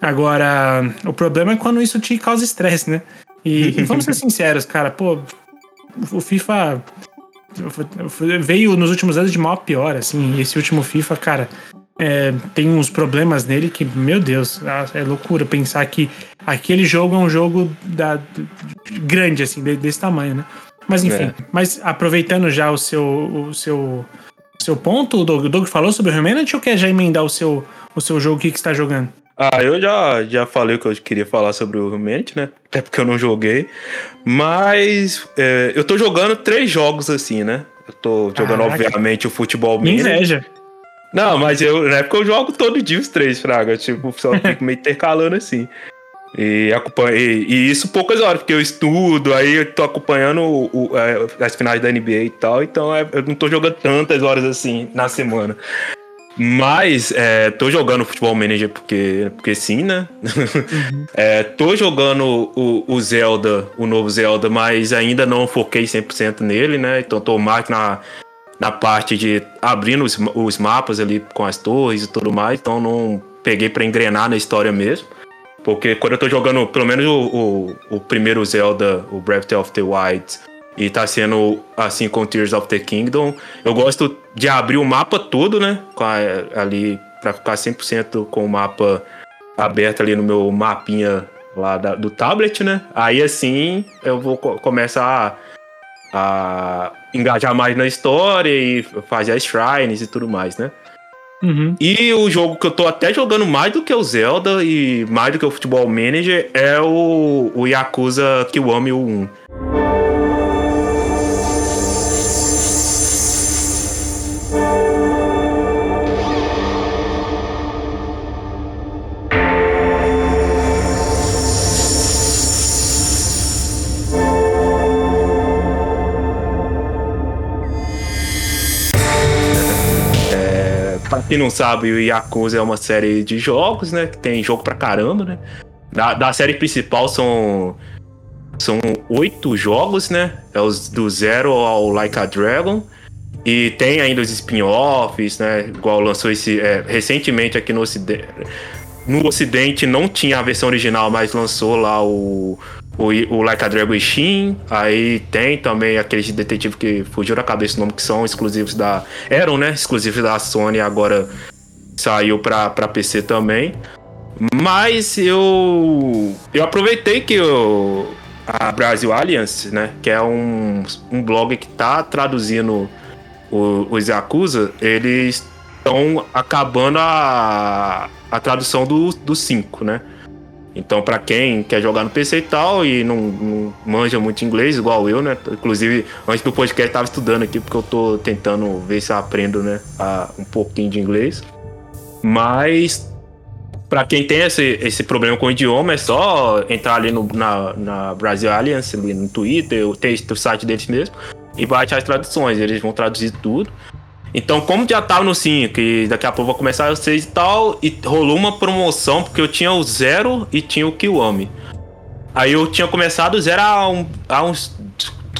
Agora, o problema é quando isso te causa estresse, né? E, e vamos ser sinceros, cara, pô, o FIFA veio nos últimos anos de mal a pior, assim, esse último FIFA, cara, é, tem uns problemas nele que, meu Deus, é loucura pensar que aquele jogo é um jogo da, grande, assim, desse tamanho, né? Mas enfim, é. mas aproveitando já o seu, o seu, seu ponto, o Doug, o Doug falou sobre o Humanity ou quer já emendar o seu, o seu jogo que, que está jogando? Ah, eu já, já falei o que eu queria falar sobre o Humanity, né? Até porque eu não joguei. Mas é, eu tô jogando três jogos assim, né? Eu tô jogando, Caraca. obviamente, o futebol Minha inveja. Não, mas eu, na época eu jogo todo dia os três, Fraga. Tipo, só fico meio intercalando assim. E, e, e, isso poucas horas, porque eu estudo, aí eu tô acompanhando o, o, é, as finais da NBA e tal, então é, eu não tô jogando tantas horas assim na semana. Mas é, tô jogando Futebol Manager porque, porque sim, né? Uhum. é, tô jogando o, o, Zelda, o novo Zelda, mas ainda não foquei 100% nele, né? Então tô mais na, na parte de abrindo os, os mapas ali com as torres e tudo mais, então não peguei para engrenar na história mesmo. Porque quando eu tô jogando, pelo menos o, o, o, primeiro Zelda, o Breath of the Wild, e tá sendo assim com Tears of the Kingdom, eu gosto de abrir o mapa todo, né? Ali, pra ficar 100% com o mapa aberto ali no meu mapinha lá da, do tablet, né? Aí assim eu vou começar a, a engajar mais na história e fazer as shrines e tudo mais, né? Uhum. E o jogo que eu tô até jogando mais do que o Zelda e mais do que o Futebol Manager é o, o Yakuza Kiwami 1. Quem não sabe, o Yakuza é uma série de jogos, né? Que tem jogo pra caramba, né? Da, da série principal são. São oito jogos, né? É os do Zero ao Like a Dragon. E tem ainda os spin-offs, né? Igual lançou esse. É, recentemente aqui no Ocidente. no ocidente não tinha a versão original, mas lançou lá o, o, o Like a Dragon Shin. Aí tem também aqueles detetives que fugiu da cabeça o nome, que são exclusivos da. Eram, né? Exclusivos da Sony, agora saiu pra, pra PC também. Mas eu. Eu aproveitei que eu, a Brasil Alliance, né? Que é um, um blog que tá traduzindo os Yakuza, eles estão acabando a, a tradução do 5, né? Então, para quem quer jogar no PC e tal e não, não, manja muito inglês, igual eu, né? Inclusive, antes do podcast, eu tava estudando aqui porque eu tô tentando ver se aprendo, né? A, um pouquinho de inglês. Mas, para quem tem esse, esse problema com o idioma, é só entrar ali no, na, na Brasil Alliance, ali no Twitter, tem o site deles mesmo, e baixar as traduções. Eles vão traduzir tudo. Então, como já tava no 5 e daqui a pouco vai começar o 6 e tal, e rolou uma promoção, porque eu tinha o Zero e tinha o Kiwami. Aí eu tinha começado o Zero há, um, há uns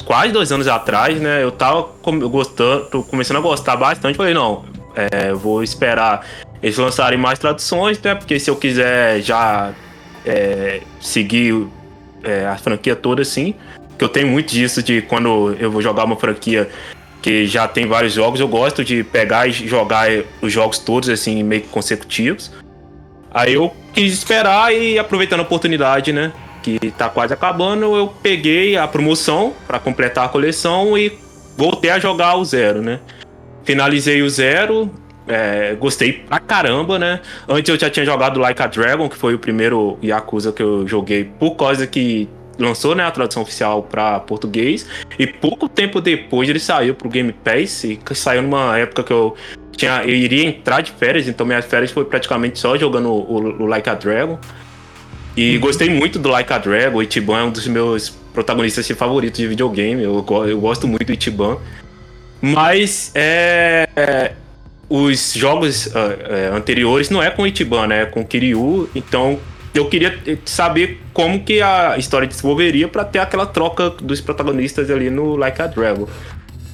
quase dois anos atrás, né? Eu tava gostando, começando a gostar bastante. Falei, não, é, vou esperar eles lançarem mais traduções, né? Porque se eu quiser já é, seguir é, a franquia toda assim, que eu tenho muito disso de quando eu vou jogar uma franquia que já tem vários jogos, eu gosto de pegar e jogar os jogos todos assim, meio que consecutivos. Aí eu quis esperar e aproveitando a oportunidade, né? Que tá quase acabando, eu peguei a promoção para completar a coleção e voltei a jogar o zero, né? Finalizei o zero, é, gostei pra caramba, né? Antes eu já tinha jogado Like a Dragon, que foi o primeiro Yakuza que eu joguei, por causa que lançou né, a tradução oficial para português e pouco tempo depois ele saiu pro Game Pass e saiu numa época que eu tinha eu iria entrar de férias, então minhas férias foi praticamente só jogando o, o, o Like a Dragon. E uhum. gostei muito do Like a Dragon, o Ichiban é um dos meus protagonistas favoritos de videogame, eu, eu gosto muito do Ichiban. Mas é, é os jogos uh, uh, anteriores não é com o Ichiban, né? É com o Kiryu, então eu queria saber como que a história desenvolveria para ter aquela troca dos protagonistas ali no Like a Dragon.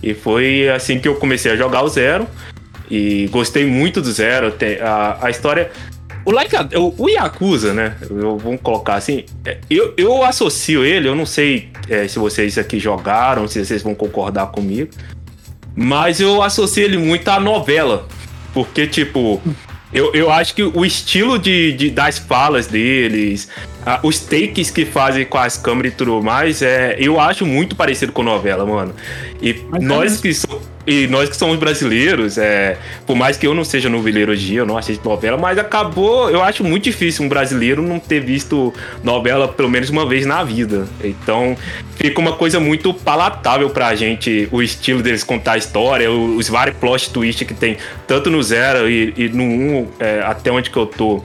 E foi assim que eu comecei a jogar o Zero. E gostei muito do Zero. A, a história. O, like a, o Yakuza, né? Eu, vamos colocar assim. É, eu, eu associo ele, eu não sei é, se vocês aqui jogaram, se vocês vão concordar comigo. Mas eu associo ele muito à novela. Porque, tipo, eu, eu acho que o estilo de, de das falas deles, os takes que fazem com as câmeras e tudo mais, é, eu acho muito parecido com novela, mano. E Mas nós é que somos e nós que somos brasileiros, é, por mais que eu não seja noveleiro hoje, eu não assisto novela, mas acabou, eu acho muito difícil um brasileiro não ter visto novela pelo menos uma vez na vida. Então, fica uma coisa muito palatável pra gente, o estilo deles contar a história, os vários plot twists que tem, tanto no Zero e, e no 1, um, é, até onde que eu tô.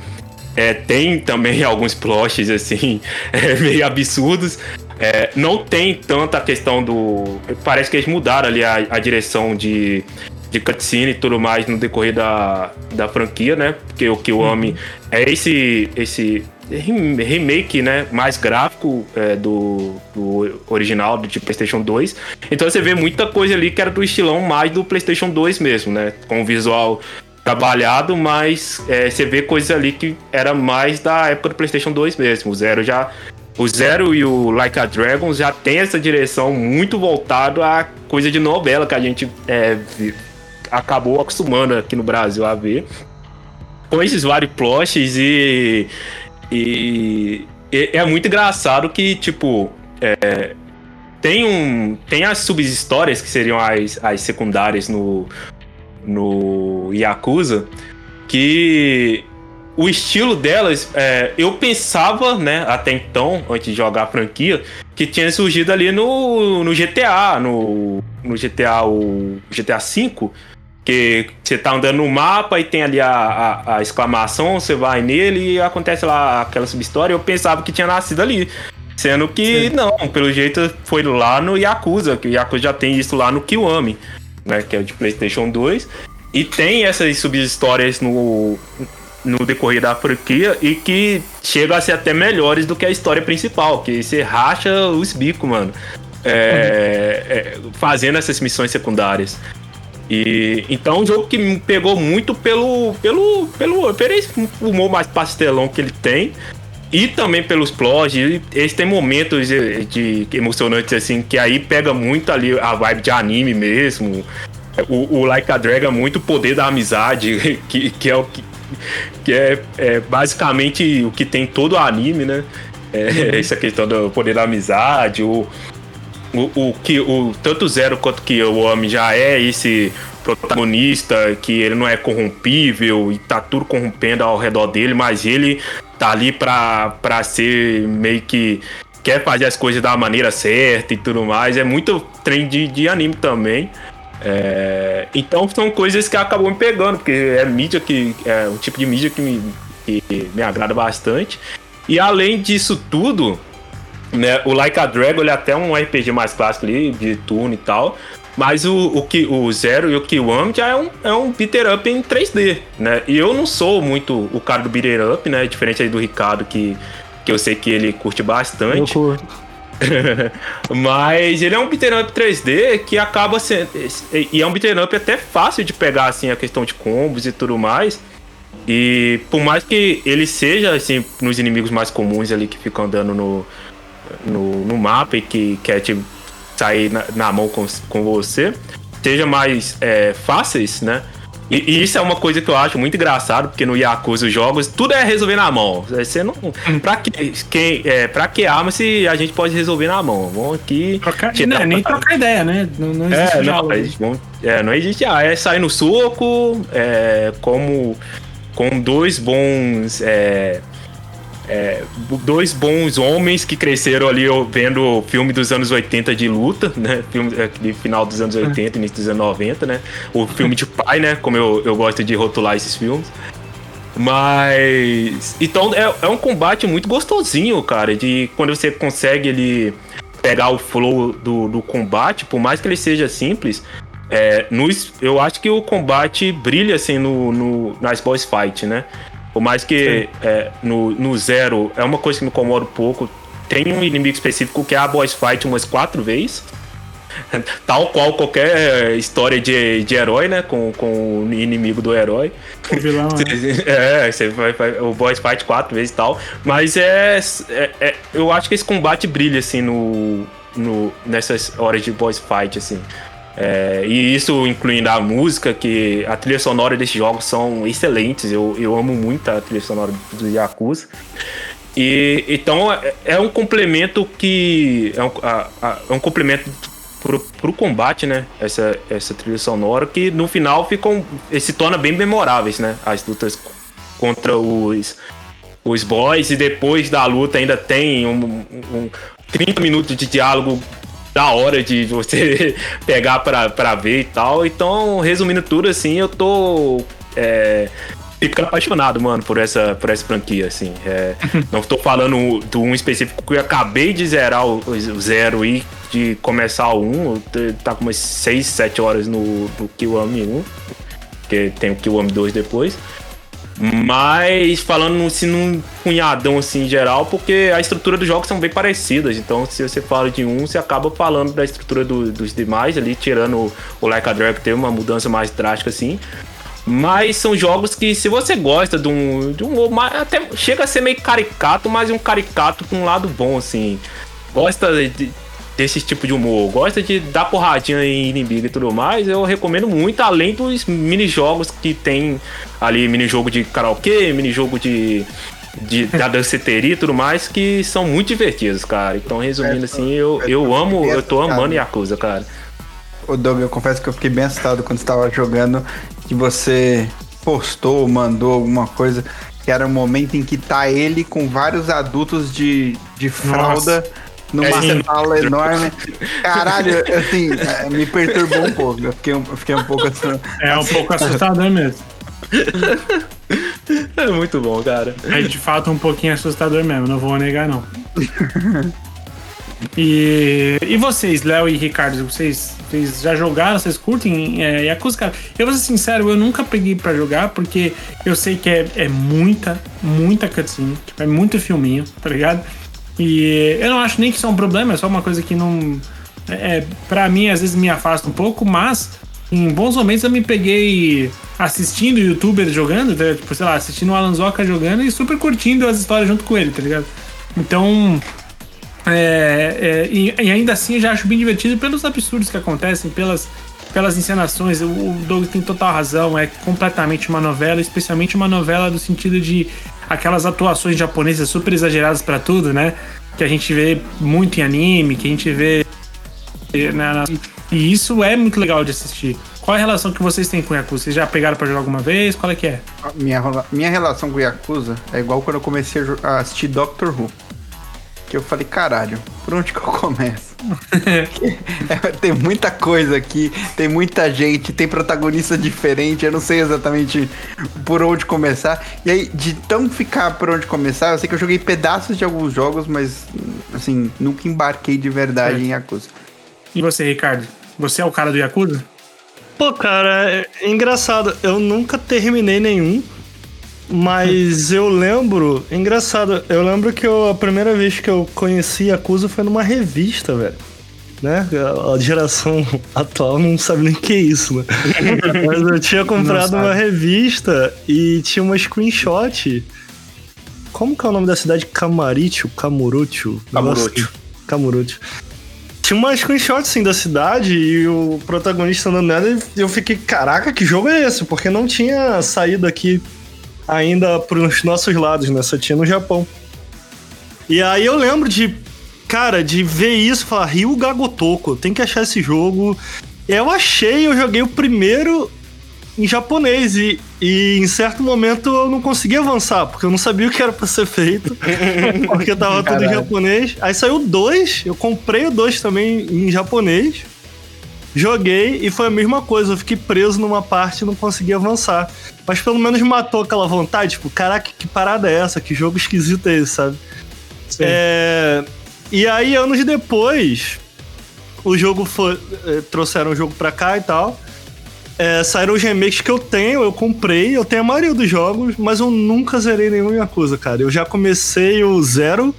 É, tem também alguns plots assim, é, meio absurdos, é, não tem tanta questão do. Parece que eles mudaram ali a, a direção de, de cutscene e tudo mais no decorrer da, da franquia, né? Porque o Kiwami uhum. é esse, esse remake, né? Mais gráfico é, do, do original, de PlayStation 2. Então você vê muita coisa ali que era do estilão mais do PlayStation 2 mesmo, né? Com o visual trabalhado, mas é, você vê coisas ali que era mais da época do PlayStation 2 mesmo. O Zero já o Zero e o Like a Dragon já tem essa direção muito voltado a coisa de novela que a gente é, acabou acostumando aqui no Brasil a ver. Com esses vários plots e, e, e é muito engraçado que, tipo, é, tem um tem as subhistórias que seriam as, as secundárias no, no Yakuza que o estilo delas, é, eu pensava, né, até então, antes de jogar a franquia, que tinha surgido ali no, no GTA, no, no GTA, o GTA V, que você tá andando no mapa e tem ali a, a, a exclamação, você vai nele e acontece lá aquela subhistória. Eu pensava que tinha nascido ali. Sendo que Sim. não, pelo jeito foi lá no Yakuza, que o Yakuza já tem isso lá no Kiwami, né, que é de PlayStation 2. E tem essas subhistórias no, no decorrer da franquia e que chegam a ser até melhores do que a história principal, que você racha os bicos, mano. É, é, fazendo essas missões secundárias. E então um jogo que me pegou muito pelo pelo pelo, pelo humor mais pastelão que ele tem e também pelos plots. Eles têm momentos de, de emocionantes assim que aí pega muito ali a vibe de anime mesmo. O, o Like a Dragon é muito o poder da amizade, que, que é o que, que é, é basicamente o que tem todo o anime, né? É, uhum. essa questão do poder da amizade, o, o, o que o tanto Zero quanto que o homem já é esse protagonista que ele não é corrompível e tá tudo corrompendo ao redor dele, mas ele tá ali pra, pra ser meio que quer fazer as coisas da maneira certa e tudo mais. É muito trem de, de anime também. É, então são coisas que acabam me pegando, porque é mídia que. É um tipo de mídia que me, que me agrada bastante. E além disso tudo, né, o Like a Dragon ele é até um RPG mais clássico ali, de turno e tal. Mas o, o, o Zero e o Kiwami já é um, é um beater up em 3D, né? E eu não sou muito o cara do beater up, né? Diferente aí do Ricardo, que, que eu sei que ele curte bastante. Eu curto. Mas ele é um beat'em up 3D que acaba sendo. E é um beat'em up até fácil de pegar, assim, a questão de combos e tudo mais. E por mais que ele seja, assim, nos inimigos mais comuns ali que ficam andando no, no, no mapa e que quer te sair na, na mão com, com você, seja mais é, fáceis, né? E, e, isso é uma coisa que eu acho muito engraçado, porque no Yakuza os jogos, tudo é resolver na mão. Você não. Pra que, quem, é, pra que arma se a gente pode resolver na mão? Vamos aqui. Trocar, não, é nem trocar ideia, né? Não, não existe é, não, é, é, não existe. Ah, é sair no soco, é, como com dois bons. É, é, dois bons homens que cresceram ali vendo o filme dos anos 80 de luta, né? Filme é, de final dos anos 80, início dos anos 90, né? O filme de pai, né? Como eu, eu gosto de rotular esses filmes. Mas. Então é, é um combate muito gostosinho, cara. De quando você consegue ele pegar o flow do, do combate, por mais que ele seja simples. É, nos, eu acho que o combate brilha assim no, no, nas boss fight, né? Por mais que é, no, no Zero é uma coisa que me incomoda um pouco. Tem um inimigo específico que é a boss fight umas quatro vezes. Tal qual qualquer história de, de herói, né? Com, com o inimigo do herói. O vilão, né? É, você vai, vai, o boss fight quatro vezes e tal. Mas é, é, é, Eu acho que esse combate brilha, assim, no, no, nessas horas de boss fight, assim. É, e isso incluindo a música, que a trilha sonora desses jogos são excelentes. Eu, eu amo muito a trilha sonora do Yakuza. E então é, é um complemento que. É um, a, a, é um complemento pro, pro combate, né? Essa, essa trilha sonora, que no final ficam. se torna bem memoráveis, né? As lutas contra os, os boys. E depois da luta ainda tem um, um 30 minutos de diálogo da hora de você pegar pra, pra ver e tal. Então, resumindo tudo, assim, eu tô. É, ficando apaixonado, mano, por essa, por essa franquia, assim. É, não estou falando de um específico que eu acabei de zerar o, o zero e de começar o 1. Tá com umas 6, 7 horas no, no Kiwami 1. Porque tem o Kiwami 2 depois. Mas falando assim num cunhadão assim em geral, porque a estrutura dos jogos são bem parecidas. Então, se você fala de um, você acaba falando da estrutura do, dos demais ali, tirando o, Like a Dragon, que tem uma mudança mais drástica assim. Mas são jogos que, se você gosta de um, de um até chega a ser meio caricato, mas um caricato com um lado bom, assim. Gosta de, desse tipo de humor, gosta de dar porradinha em inimigo e tudo mais, eu recomendo muito, além dos mini-jogos que tem ali, mini-jogo de karaokê, mini-jogo de, de, da danceteria e tudo mais, que são muito divertidos, cara. Então, resumindo assim, eu, eu amo, eu tô amando Yakuza, cara. Ô Doug, eu confesso que eu fiquei bem assustado quando estava jogando, que você postou, mandou alguma coisa, que era o um momento em que tá ele com vários adultos de, de fralda... Nossa numa é sala enorme. Caralho, assim, é, me perturbou um pouco. Eu fiquei, eu fiquei um pouco assim. É um pouco assustador mesmo. É muito bom, cara. É de fato um pouquinho assustador mesmo, não vou negar, não. E, e vocês, Léo e Ricardo, vocês, vocês já jogaram? Vocês curtem é, Yakuza? Cara, eu vou ser sincero, eu nunca peguei para jogar porque eu sei que é, é muita, muita cutscene, tipo, é muito filminho, tá ligado? E eu não acho nem que isso é um problema, é só uma coisa que não. É, para mim, às vezes me afasta um pouco, mas em bons momentos eu me peguei assistindo youtubers jogando, tá? tipo, sei lá, assistindo o Alan Zoka jogando e super curtindo as histórias junto com ele, tá ligado? Então, é, é, e, e, ainda assim eu já acho bem divertido pelos absurdos que acontecem, pelas, pelas encenações. O, o Doug tem total razão, é completamente uma novela, especialmente uma novela do sentido de aquelas atuações japonesas super exageradas para tudo, né? Que a gente vê muito em anime, que a gente vê. Né, e isso é muito legal de assistir. Qual é a relação que vocês têm com Yakuza? Vocês já pegaram pra jogar alguma vez? Qual é que é? Minha, minha relação com Yakuza é igual quando eu comecei a assistir Doctor Who. Que eu falei, caralho, por onde que eu começo? é, tem muita coisa aqui, tem muita gente, tem protagonista diferente, eu não sei exatamente por onde começar. E aí, de tão ficar por onde começar, eu sei que eu joguei pedaços de alguns jogos, mas assim, nunca embarquei de verdade é. em Yakuza. E você, Ricardo? Você é o cara do Yakuza? Pô, cara, é engraçado. Eu nunca terminei nenhum. Mas eu lembro, engraçado, eu lembro que eu, a primeira vez que eu conheci Yakuza foi numa revista, velho. Né? A geração atual não sabe nem o que é isso, né? Mas eu tinha comprado uma revista e tinha uma screenshot. Como que é o nome da cidade? Camarítio? Camurúcio? Camurúcio. Camurúcio tinha uma screenshot assim da cidade e o protagonista andando nela e eu fiquei, caraca, que jogo é esse? Porque não tinha saído aqui ainda pros nossos lados, né? Só tinha no Japão. E aí eu lembro de, cara, de ver isso falar, Rio Gagotoko, tem que achar esse jogo. Eu achei, eu joguei o primeiro em japonês e, e em certo momento eu não conseguia avançar, porque eu não sabia o que era pra ser feito, porque tava tudo em japonês. Aí saiu dois, eu comprei o dois também em japonês, joguei e foi a mesma coisa, eu fiquei preso numa parte e não conseguia avançar. Mas pelo menos matou aquela vontade, tipo, caraca, que parada é essa? Que jogo esquisito é esse, sabe? É... E aí, anos depois, o jogo foi. Eh, trouxeram o jogo pra cá e tal. É, saíram os remakes que eu tenho, eu comprei, eu tenho a maioria dos jogos, mas eu nunca zerei nenhum Yakuza, cara. Eu já comecei o zero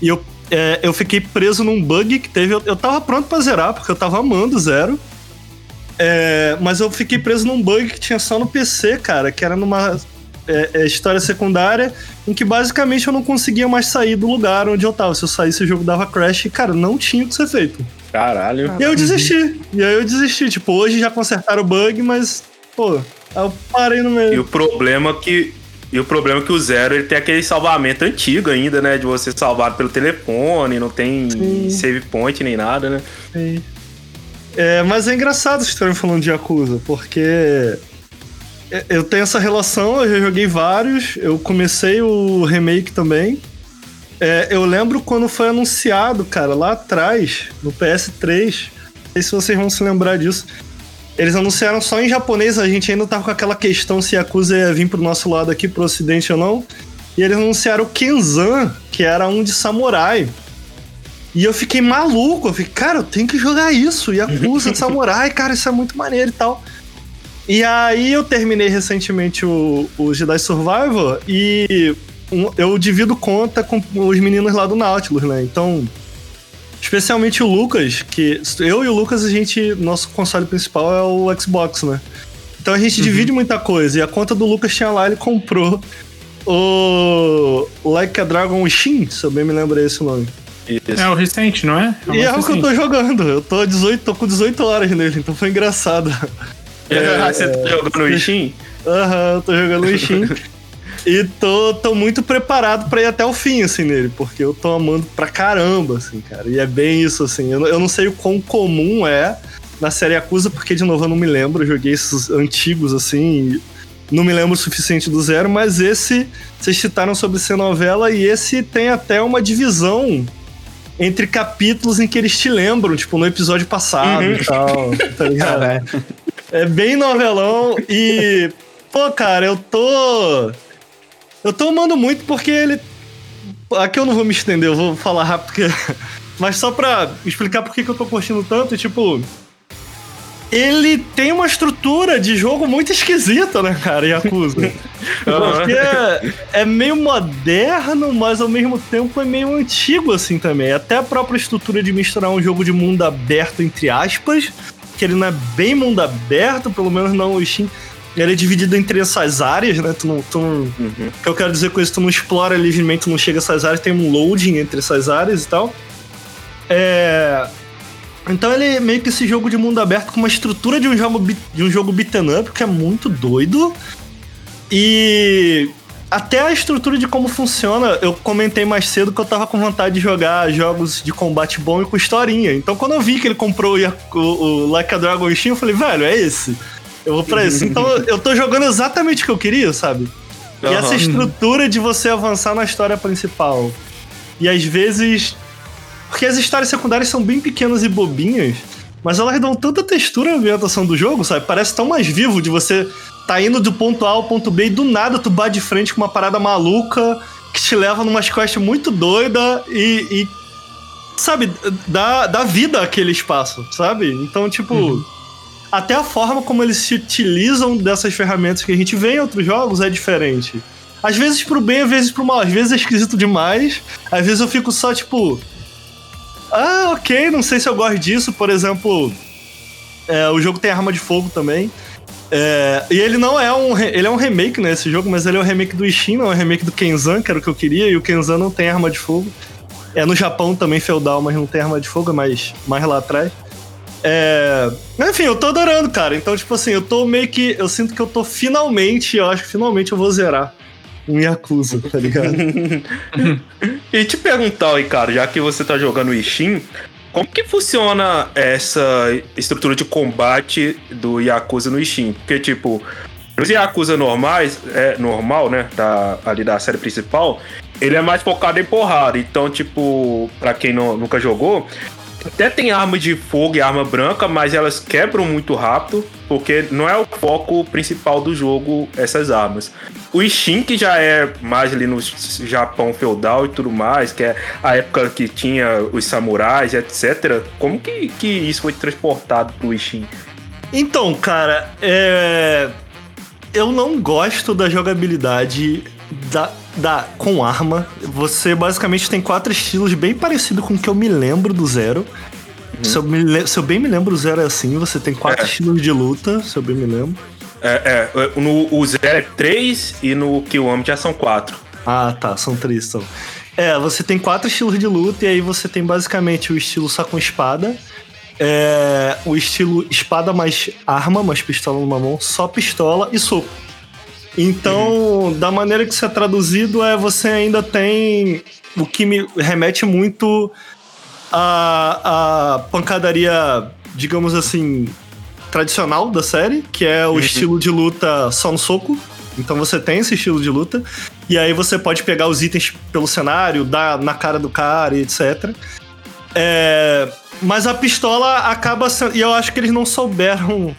e eu, é, eu fiquei preso num bug que teve. Eu, eu tava pronto para zerar, porque eu tava amando zero. É, mas eu fiquei preso num bug que tinha só no PC, cara, que era numa é, é, história secundária, em que basicamente eu não conseguia mais sair do lugar onde eu tava. Se eu saísse, o jogo dava crash e, cara, não tinha o que ser feito. Caralho. E eu desisti. E aí eu desisti. Tipo, hoje já consertaram o bug, mas, pô, eu parei no meio. E o problema é que. E o problema é que o Zero ele tem aquele salvamento antigo ainda, né? De você salvar pelo telefone, não tem Sim. save point nem nada, né? Sim. É, mas é engraçado estarem falando de Yakuza, porque eu tenho essa relação, eu já joguei vários, eu comecei o remake também. É, eu lembro quando foi anunciado, cara, lá atrás, no PS3. Não sei se vocês vão se lembrar disso. Eles anunciaram só em japonês, a gente ainda tava com aquela questão se Yakuza ia vir pro nosso lado aqui, pro ocidente ou não. E eles anunciaram o Kenzan, que era um de samurai. E eu fiquei maluco, eu fiquei, cara, eu tenho que jogar isso, Yakuza de samurai, cara, isso é muito maneiro e tal. E aí eu terminei recentemente o, o Jedi Survivor e eu divido conta com os meninos lá do Nautilus, né? Então, especialmente o Lucas, que eu e o Lucas, a gente, nosso console principal é o Xbox, né? Então a gente uhum. divide muita coisa. E a conta do Lucas tinha lá, ele comprou o Like a Dragon Shin, se eu bem me lembro esse nome. Isso. É o recente, não é? é e é o que eu tô jogando. Eu tô, 18, tô com 18 horas nele, então foi engraçado. É, você tá jogando o Steam? Aham, uhum, eu tô jogando o Steam. E tô, tô muito preparado para ir até o fim, assim, nele, porque eu tô amando pra caramba, assim, cara. E é bem isso, assim. Eu, eu não sei o quão comum é na série Acusa, porque, de novo, eu não me lembro. Eu joguei esses antigos, assim, não me lembro o suficiente do zero, mas esse, vocês citaram sobre ser novela, e esse tem até uma divisão entre capítulos em que eles te lembram, tipo, no episódio passado uhum. e tal, tá ligado? é bem novelão e, pô, cara, eu tô eu tô amando muito porque ele. Aqui eu não vou me estender, eu vou falar rápido. Porque... Mas só pra explicar por que eu tô curtindo tanto, tipo. Ele tem uma estrutura de jogo muito esquisita, né, cara, Yakuza? Porque é, é meio moderno, mas ao mesmo tempo é meio antigo, assim, também. Até a própria estrutura de misturar um jogo de mundo aberto, entre aspas, porque ele não é bem mundo aberto, pelo menos não o Steam. Ele é dividido entre essas áreas, né? Tu não, tu não, uhum. O que eu quero dizer com isso, tu não explora livremente, tu não chega a essas áreas, tem um loading entre essas áreas e tal. É... Então ele é meio que esse jogo de mundo aberto com uma estrutura de um jogo, de um jogo beat'em up, que é muito doido. E até a estrutura de como funciona, eu comentei mais cedo que eu tava com vontade de jogar jogos de combate bom e com historinha. Então quando eu vi que ele comprou o, o, o Like a Dragon Steam, eu falei, velho, é esse. Eu vou pra esse. Então eu tô jogando exatamente o que eu queria, sabe? E uhum. essa estrutura de você avançar na história principal. E às vezes. Porque as histórias secundárias são bem pequenas e bobinhas, mas elas dão tanta textura à ambientação do jogo, sabe? Parece tão mais vivo de você tá indo do ponto A ao ponto B e do nada tu bate de frente com uma parada maluca que te leva numa quest muito doida e, e, sabe, dá, dá vida àquele espaço, sabe? Então, tipo, uhum. Até a forma como eles se utilizam dessas ferramentas que a gente vê em outros jogos é diferente. Às vezes pro bem, às vezes pro mal. Às vezes é esquisito demais. Às vezes eu fico só, tipo. Ah, ok, não sei se eu gosto disso. Por exemplo, é, o jogo tem arma de fogo também. É, e ele não é um. Ele é um remake, né? Jogo, mas ele é um remake do Ishin, não é um remake do Kenzan, que era o que eu queria, e o Kenzan não tem arma de fogo. É no Japão também feudal, mas não tem arma de fogo, é mais, mais lá atrás. É... Enfim, eu tô adorando, cara. Então, tipo assim, eu tô meio que. Eu sinto que eu tô finalmente, eu acho que finalmente eu vou zerar um Yakuza, tá ligado? e te perguntar, Ricardo, já que você tá jogando Ishin, como que funciona essa estrutura de combate do Yakuza no Steam? Porque, tipo, os Yakuza normais, é normal, né? Da, ali da série principal, ele é mais focado em porrada. Então, tipo, pra quem não, nunca jogou, até tem arma de fogo e arma branca, mas elas quebram muito rápido, porque não é o foco principal do jogo essas armas. O Ishin, que já é mais ali no Japão feudal e tudo mais, que é a época que tinha os samurais, etc. Como que, que isso foi transportado pro Ishin? Então, cara, é... eu não gosto da jogabilidade da, da, com arma. Você basicamente tem quatro estilos bem parecidos com o que eu me lembro do Zero. Uhum. Se, eu me, se, eu bem me lembro, o Zero é assim. Você tem quatro é. estilos de luta, se eu bem me lembro. É, é no, o Zero é três e no Kiwami já são quatro. Ah, tá. São três, então. É, você tem quatro estilos de luta e aí você tem basicamente o estilo só com espada. É, o estilo espada mais arma, mais pistola numa mão, só pistola e soco. Então, uhum. da maneira que isso é traduzido, é você ainda tem o que me remete muito à, à pancadaria, digamos assim, tradicional da série, que é o uhum. estilo de luta só no soco. Então você tem esse estilo de luta. E aí você pode pegar os itens pelo cenário, dar na cara do cara e etc. É, mas a pistola acaba sendo. E eu acho que eles não souberam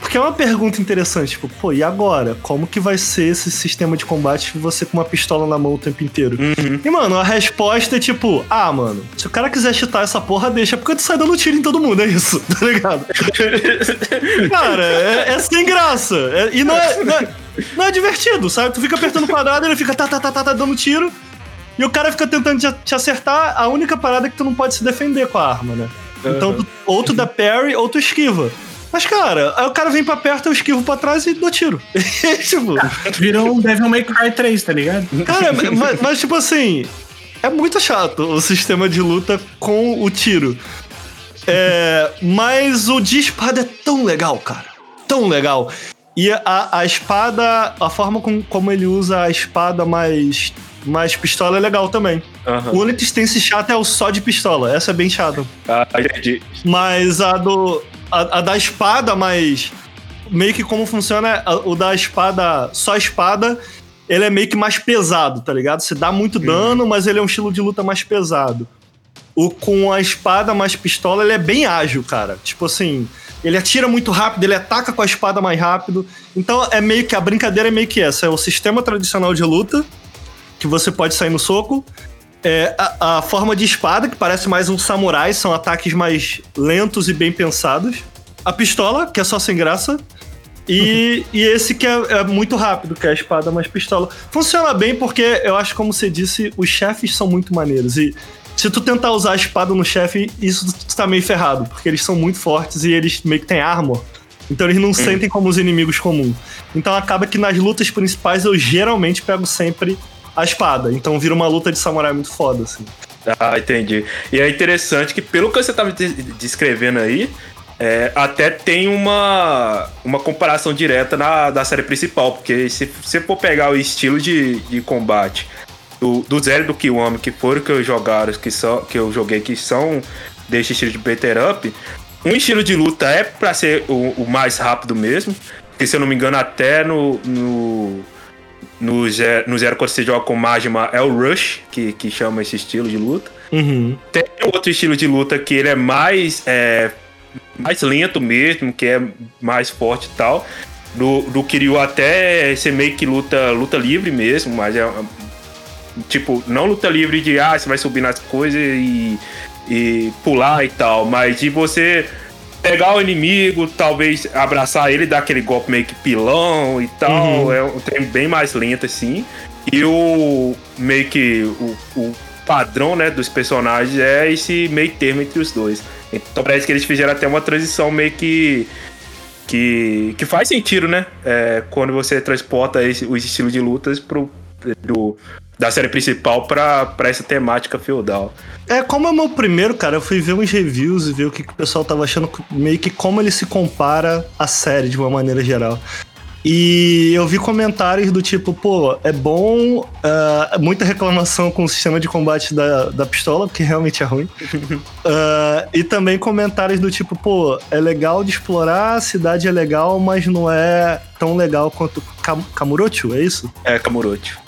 porque é uma pergunta interessante, tipo, pô, e agora? Como que vai ser esse sistema de combate você com uma pistola na mão o tempo inteiro? Uhum. E, mano, a resposta é tipo, ah, mano, se o cara quiser chutar essa porra, deixa, porque tu sai dando tiro em todo mundo, é isso, tá ligado? cara, é, é, sem graça. É, e não é, não é, não, é, divertido, sabe? Tu fica apertando o quadrado, ele fica tá, tá, tá, tá, tá, dando tiro, e o cara fica tentando te, te acertar, a única parada é que tu não pode se defender com a arma, né? Então, tu, ou tu dá parry, ou tu esquiva. Mas, cara, aí o cara vem pra perto, eu esquivo pra trás e dou tiro. tipo. Virou um Devil May Cry 3, tá ligado? Cara, mas, mas, tipo assim. É muito chato o sistema de luta com o tiro. É, mas o de espada é tão legal, cara. Tão legal. E a, a espada, a forma com, como ele usa a espada mais, mais pistola é legal também. Uhum. O único stance chato é o só de pistola. Essa é bem chata. Ah, entendi. Mas a do a, a da espada, mas meio que como funciona o da espada, só espada, ele é meio que mais pesado, tá ligado? Você dá muito uhum. dano, mas ele é um estilo de luta mais pesado. O com a espada mais pistola, ele é bem ágil, cara. Tipo assim, ele atira muito rápido, ele ataca com a espada mais rápido. Então é meio que a brincadeira é meio que essa, é o sistema tradicional de luta que você pode sair no soco é, a, a, forma de espada, que parece mais um samurai, são ataques mais lentos e bem pensados. A pistola, que é só sem graça. E, e esse que é, é, muito rápido, que é a espada mais pistola. Funciona bem porque eu acho, como você disse, os chefes são muito maneiros. E se tu tentar usar a espada no chefe, isso tu tá meio ferrado, porque eles são muito fortes e eles meio que têm armor. Então eles não sentem como os inimigos comuns. Então acaba que nas lutas principais eu geralmente pego sempre a espada. Então vira uma luta de samurai muito foda, assim. Ah, entendi. E é interessante que, pelo que você tava descrevendo aí, é, até tem uma, uma comparação direta na, da série principal, porque se você for pegar o estilo de, de combate do, do Zero e do Kiwami, que foram que eu jogaram, que, são, que eu joguei, que são desse estilo de beater up, um estilo de luta é para ser o, o, mais rápido mesmo, que se eu não me engano até no, no, no, Zero, no Zero quando você joga com Magma é o Rush, que, que chama esse estilo de luta. Uhum. Tem outro estilo de luta que ele é mais, é, mais lento mesmo, que é mais forte e tal. Do, do Kiryu até ser meio que luta, luta livre mesmo, mas é tipo, não luta livre de ah, você vai subir nas coisas e e pular e tal, mas de você pegar o inimigo, talvez abraçar ele, dar aquele golpe meio que pilão e tal, uhum. é um trem bem mais lento assim. E o meio que o, o padrão, né, dos personagens é esse meio termo entre os dois. Então parece que eles fizeram até uma transição meio que que, que faz sentido, né? É, quando você transporta esse, os estilos de lutas pro, do, da série principal pra, pra essa temática feudal. É, como é o meu primeiro, cara, eu fui ver uns reviews e ver o que, que o pessoal tava achando, meio que como ele se compara à série de uma maneira geral. E eu vi comentários do tipo, pô, é bom, uh, muita reclamação com o sistema de combate da, da pistola, porque realmente é ruim. uh, e também comentários do tipo, pô, é legal de explorar, a cidade é legal, mas não é tão legal quanto Kam Kamurocho, é isso? É, Kamurocho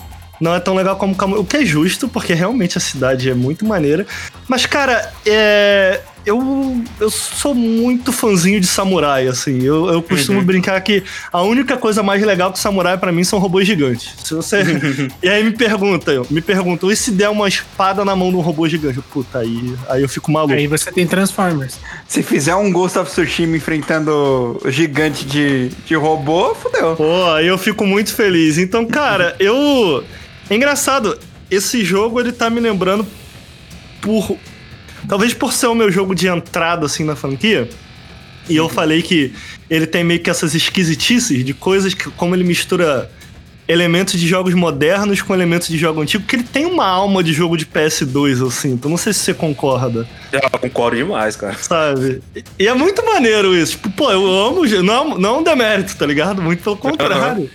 não é tão legal como O que é justo, porque realmente a cidade é muito maneira. Mas, cara, é. Eu, eu sou muito fãzinho de samurai, assim. Eu, eu costumo uhum. brincar que a única coisa mais legal que samurai para mim são robôs gigantes. Se você. e aí me pergunta, me pergunta, e se der uma espada na mão de um robô gigante? Puta, aí, aí eu fico maluco. Aí você tem Transformers. Se fizer um Ghost of Tsushima enfrentando o gigante de, de robô, fodeu. Pô, aí eu fico muito feliz. Então, cara, eu. É engraçado, esse jogo ele tá me lembrando por. Talvez por ser o meu jogo de entrada assim na franquia. E eu falei que ele tem meio que essas esquisitices de coisas que, como ele mistura elementos de jogos modernos com elementos de jogo antigo, que ele tem uma alma de jogo de PS2, eu sinto. Não sei se você concorda. Eu concordo demais, cara. Sabe? E é muito maneiro isso. Tipo, pô, eu amo. Não, não é um demérito, tá ligado? Muito pelo contrário.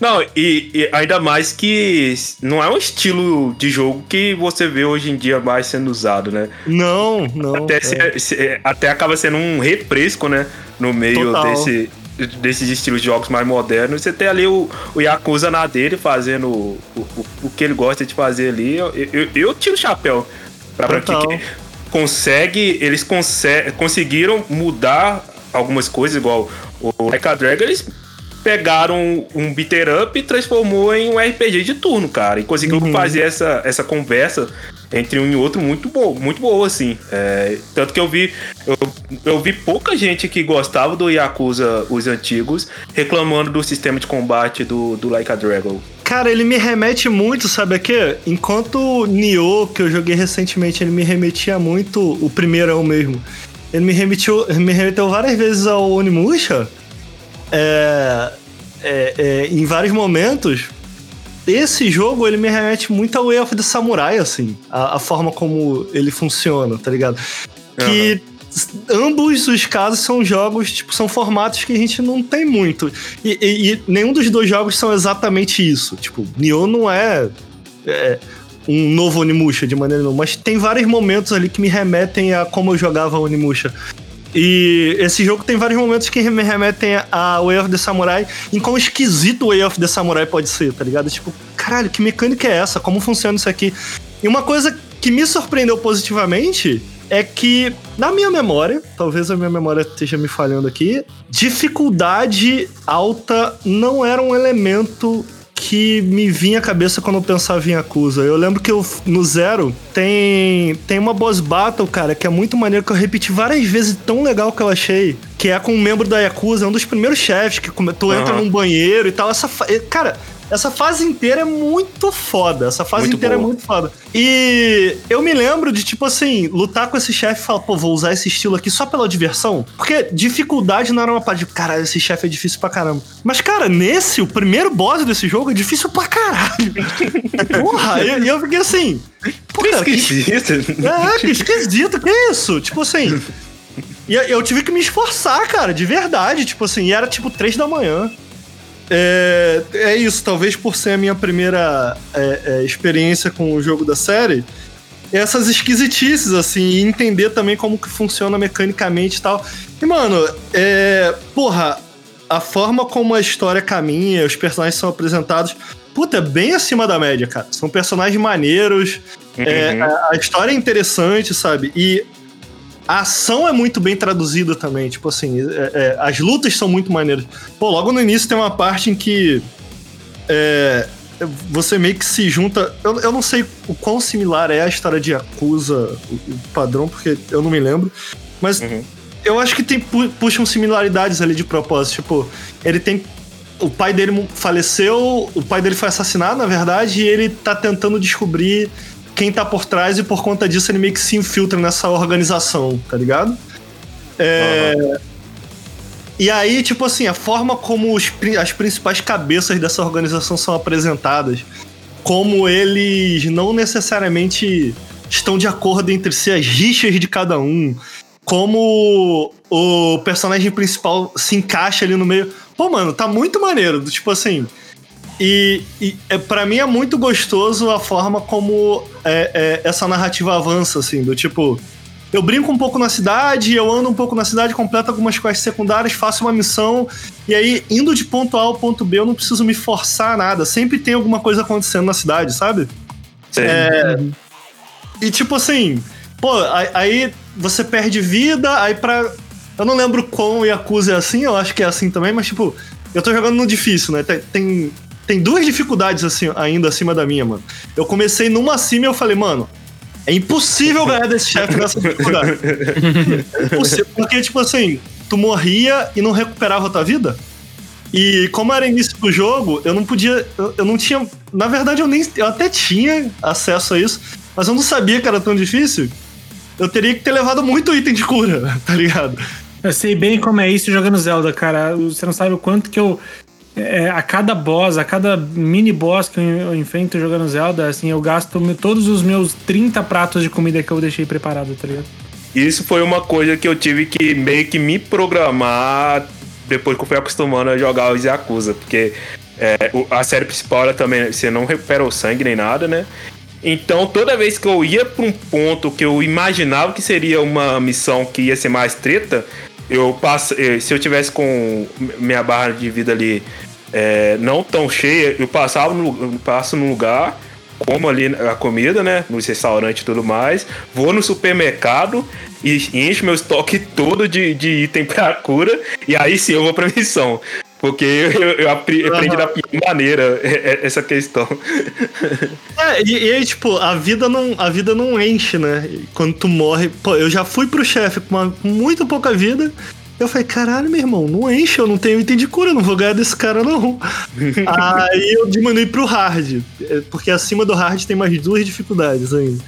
Não, e, e, ainda mais que não é um estilo de jogo que você vê hoje em dia mais sendo usado, né? Não, não. Até, é. se, até acaba sendo um refresco, né? No meio Total. desse, desses estilos de jogos mais modernos. Você tem ali o, o Yakuza na dele fazendo o, o, o que ele gosta de fazer ali. Eu, eu, eu tiro o chapéu pra, pra que, que consegue. Eles consegue, conseguiram mudar algumas coisas, igual o Like a Dragon, eles pegaram um beater up e transformou em um RPG de turno, cara. E conseguiu uhum. fazer essa, essa conversa entre um e outro muito boa, muito boa, assim. É, tanto que eu vi, eu, eu, vi pouca gente que gostava do Yakuza, os antigos, reclamando do sistema de combate do, do Like a Dragon. Cara, ele me remete muito, sabe a quê? Enquanto o Nioh, que eu joguei recentemente, ele me remetia muito, o primeiro é o mesmo. Ele me remeteu, me remeteu várias vezes ao Onimusha é, é, é, em vários momentos, esse jogo ele me remete muito ao Way of the Samurai, assim, a, a forma como ele funciona, tá ligado? Que uhum. ambos os casos são jogos, tipo, são formatos que a gente não tem muito. E, e, e nenhum dos dois jogos são exatamente isso. Tipo, Nioh não é, é um novo Onimusha de maneira nenhuma, mas tem vários momentos ali que me remetem a como eu jogava Onimusha. E esse jogo tem vários momentos que me remetem a Way of the Samurai, em quão esquisito Way of the Samurai pode ser, tá ligado? Tipo, caralho, que mecânica é essa? Como funciona isso aqui? E uma coisa que me surpreendeu positivamente é que, na minha memória, talvez a minha memória esteja me falhando aqui, dificuldade alta não era um elemento que me vinha à cabeça quando eu pensava em Yakuza. Eu lembro que eu, no Zero tem, tem uma boss battle, cara, que é muito maneiro, que eu repeti várias vezes, tão legal que eu achei. Que é com um membro da Yakuza, é um dos primeiros chefes, que tu entra uhum. num banheiro e tal. Essa, cara, essa fase inteira é muito foda. Essa fase Muito inteira boa. é muito foda. E eu me lembro de, tipo assim, lutar com esse chefe e falar, pô, vou usar esse estilo aqui só pela diversão. Porque dificuldade não era uma parte de, caralho, esse chefe é difícil pra caramba. Mas, cara, nesse, o primeiro boss desse jogo é difícil pra caralho. Porra, e e eu, fiquei assim. Pô, Que cara, que esquisito. é, que esquisito, que isso? Tipo assim. E eu tive que me esforçar, cara, de verdade. Tipo assim, e era tipo três da manhã. É, é isso, talvez por ser a minha primeira é, é, experiência com o jogo da série. Essas esquisitices, assim, e entender também como que funciona mecanicamente e tal. E, mano, é. Porra, a forma como a história caminha, os personagens são apresentados, puta, é bem acima da média, cara. São personagens maneiros, é, Uhum. a, a história é interessante, sabe? E a ação é muito bem traduzida também. Tipo assim, é- é, as lutas são muito maneiras. Pô, logo no início tem uma parte em que é, você meio que se junta. Eu, eu não sei o quão similar é a história de Yakuza, o, o padrão, porque eu não me lembro. Mas Uhum. eu acho que tem, pu- puxam similaridades ali de propósito. Tipo, ele tem. O pai dele faleceu, o pai dele foi assassinado, na verdade, e ele tá tentando descobrir quem tá por trás, e por conta disso ele meio que se infiltra nessa organização, tá ligado? É. E aí, tipo assim, a forma como os as principais cabeças dessa organização são apresentadas, como eles não necessariamente estão de acordo entre si, as rixas de cada um, como o personagem principal se encaixa ali no meio. Pô, mano, tá muito maneiro. Tipo assim. E, e é, para mim é muito gostoso a forma como é, é, essa narrativa avança, assim, do tipo. Eu brinco um pouco na cidade, eu ando um pouco na cidade, completo algumas quests secundárias, faço uma missão, e aí, indo de ponto A ao ponto B, eu não preciso me forçar a nada. Sempre tem alguma coisa acontecendo na cidade, sabe? Sim. É, e tipo assim, pô, aí, você perde vida, aí pra. Eu não lembro quão Yakuza é assim, eu acho que é assim também, mas tipo, eu tô jogando no difícil, né? Tem, tem, tem duas dificuldades assim, ainda acima da minha, mano. Eu comecei numa acima e eu falei, mano, é impossível ganhar desse chefe nessa dificuldade. É impossível, porque, tipo assim, tu morria e não recuperava a tua vida. E como era início do jogo, eu não podia. Eu, eu não tinha. Na verdade, eu nem. Eu até tinha acesso a isso, mas eu não sabia que era tão difícil. Eu teria que ter levado muito item de cura, tá ligado? Eu sei bem como é isso jogando Zelda, cara. Você não sabe o quanto que eu. É, a cada boss, a cada mini boss que eu, enfrento jogando Zelda, assim, eu gasto todos os meus 30 pratos de comida que eu deixei preparado, tá ligado? Isso foi uma coisa que eu tive que meio que me programar depois que eu fui acostumando a jogar os Yakuza, porque é, a série principal ela também você não recupera o sangue nem nada, né? Então toda vez que eu ia pra um ponto que eu imaginava que seria uma missão que ia ser mais treta, eu passo, eh, se eu tivesse com minha barra de vida ali é, não tão cheia, eu passava no, eu passo no lugar como ali a comida, né? Nos restaurantes e tudo mais. Vou no supermercado e encho meu estoque todo de, de item pra cura. E aí sim eu vou pra missão. Porque eu, eu apre- aprendi da pior maneira é, é, essa questão. É, e, e aí, tipo, a vida não, a vida não enche, né? Quando tu morre. Pô, eu já fui pro chefe com, uma- com muito pouca vida. Eu falei, caralho, meu irmão, não enche, eu não tenho item de cura, eu não vou ganhar desse cara, não. aí eu diminui pro hard. é, Porque acima do hard tem mais duas dificuldades ainda.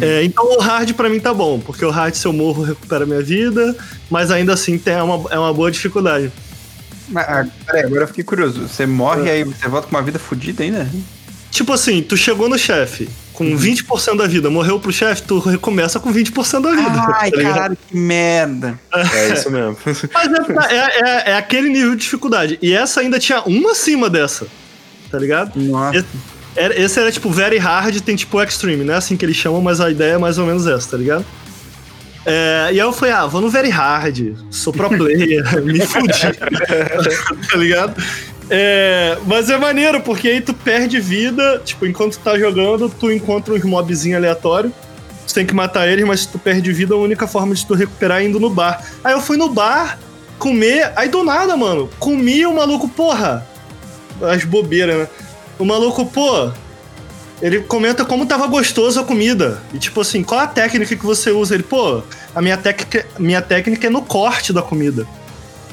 É, então o hard pra mim tá bom, porque o hard, se eu morro, recupera minha vida, mas ainda assim tem, é, uma, é uma boa dificuldade. Mas, ah, peraí, agora eu fiquei curioso. Você morre e aí você volta com uma vida fodida ainda? Tipo assim, tu chegou no chefe com 20% da vida, morreu pro chefe, tu recomeça com 20% da vida. Ai, tá caralho, que merda. É isso mesmo. Mas é, é- é- é aquele nível de dificuldade. E essa ainda tinha uma acima dessa. Tá ligado? Nossa. Esse era, esse era tipo very hard, tem tipo extreme, né? Assim que eles chamam, mas a ideia é mais ou menos essa, tá ligado? É, e aí eu falei, ah, vou no very hard, sou pro player, me fudi. tá ligado? É, mas é maneiro, porque aí tu perde vida, tipo, enquanto tu tá jogando, tu encontra uns mobzinhos aleatórios. Tu tem que matar eles, mas se tu perde vida, a única forma de tu recuperar é indo no bar. Aí eu fui no bar comer, aí do nada, mano, comi o maluco, porra. As bobeiras, né? O maluco, pô, ele comenta como tava gostoso a comida. E tipo assim, qual a técnica que você usa? Ele, pô, a minha técnica, minha técnica é no corte da comida.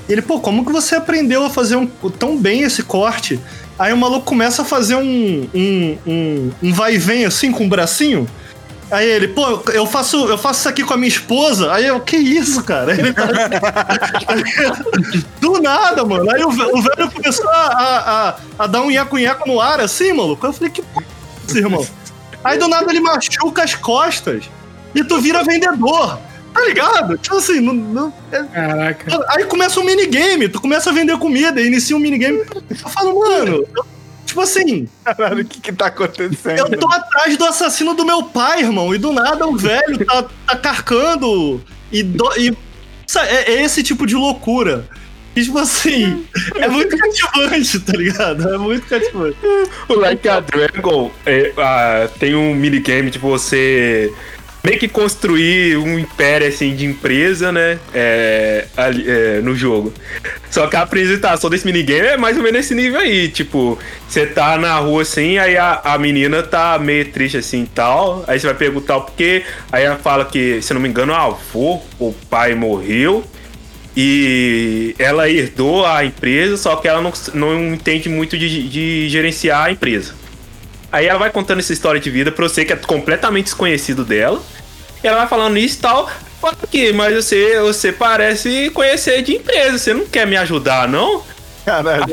Ele, pô, como que você aprendeu a fazer um, tão bem esse corte? Aí o maluco começa a fazer um, um, um, um vai e vem assim com o bracinho. Aí ele, pô, eu faço, eu faço isso aqui com a minha esposa. Aí eu, que isso, cara? Ele tá... Do nada, mano. Aí o, o velho começou a, a, a, dar um nhaco-nhaco no ar, assim, maluco. Eu falei, que porra isso, irmão? Aí do nada ele machuca as costas e tu vira vendedor. Tá ligado? Tipo assim, não, não, é... Caraca. Aí começa um minigame, tu começa a vender comida, inicia um minigame. Eu falo, mano, eu Tipo assim. Caralho, o que que tá acontecendo? Eu tô atrás do assassino do meu pai, irmão. E do nada o velho tá, tá carcando. E, do, e é, é, esse tipo de loucura. E, tipo assim, é muito cativante, tá ligado? É muito cativante. O Like a Dragon é, uh, tem um minigame de você meio que construir um império assim de empresa, né? É, ali, é, no jogo. Só que a apresentação desse minigame é mais ou menos esse nível aí. Tipo, você tá na rua assim, aí a, a menina tá meio triste assim e tal. Aí você vai perguntar o porquê. Aí ela fala que, se não me engano, o avô, o pai morreu. E ela herdou a empresa, só que ela não, não entende muito de, de gerenciar a empresa. Aí ela vai contando essa história de vida pra você que é completamente desconhecido dela. E ela vai falando isso e tal. Fala aqui, mas você, você parece conhecer de empresa, você não quer me ajudar, não? Caralho.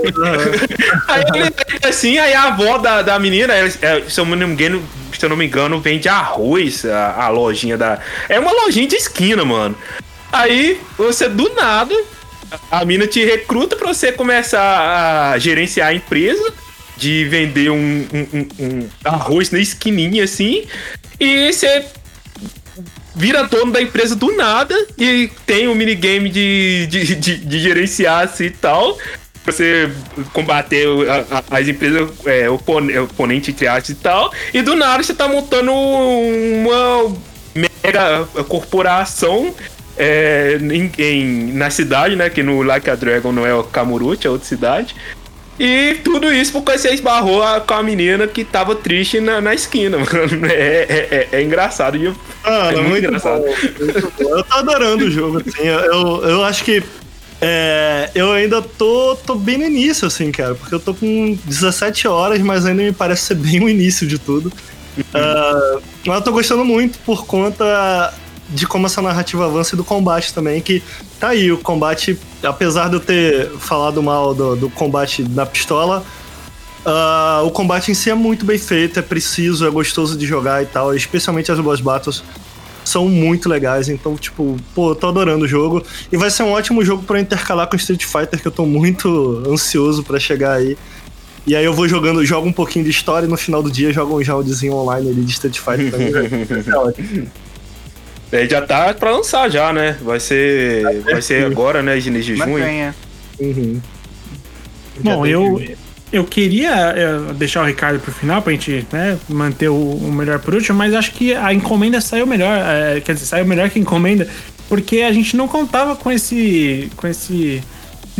aí ele assim, aí a avó da, da menina, é, se, eu não me engano, se eu não me engano, vende arroz, a, a lojinha da. É uma lojinha de esquina, mano. Aí você do nada, a mina te recruta pra você começar a gerenciar a empresa de vender um, um, um, arroz na esquininha assim. E você vira dono da empresa do nada e tem um minigame de, de, de, de gerenciar assim e tal. Você combater as empresas é, oponente entre aspas e tal. E do nada você tá montando uma mega corporação é, em, em, na cidade, né? Que no Like a Dragon não é o Kamurochi, é outra cidade. E tudo isso porque você esbarrou a, com a menina que tava triste na, na esquina, mano. É, é, é, é engraçado. E ah, é muito, muito engraçado. Bom, eu tô adorando o jogo, assim. Eu, eu acho que é, eu ainda tô, tô bem no início, assim, cara. Porque eu tô com 17 horas, mas ainda me parece ser bem o início de tudo. uh, mas eu tô gostando muito por conta de como essa narrativa avança e do combate também, que tá aí, o combate, apesar de eu ter falado mal do, do combate na pistola, uh, o combate em si é muito bem feito, é preciso, é gostoso de jogar e tal, especialmente as boss battles são muito legais, então, tipo, pô, eu tô adorando o jogo, e vai ser um ótimo jogo para intercalar com Street Fighter, que eu tô muito ansioso para chegar aí. E aí eu vou jogando, jogo um pouquinho de história e no final do dia jogo um roundzinho online ali de Street Fighter também. É, já tá pra lançar já, né? Vai ser, vai ser agora, né? Início de junho. Uhum. Bom, eu, eu queria é, deixar o Ricardo pro final pra gente né, manter o, o, melhor por último, mas acho que a encomenda saiu melhor. É, quer dizer, saiu melhor que a encomenda, porque a gente não contava com esse. com esse.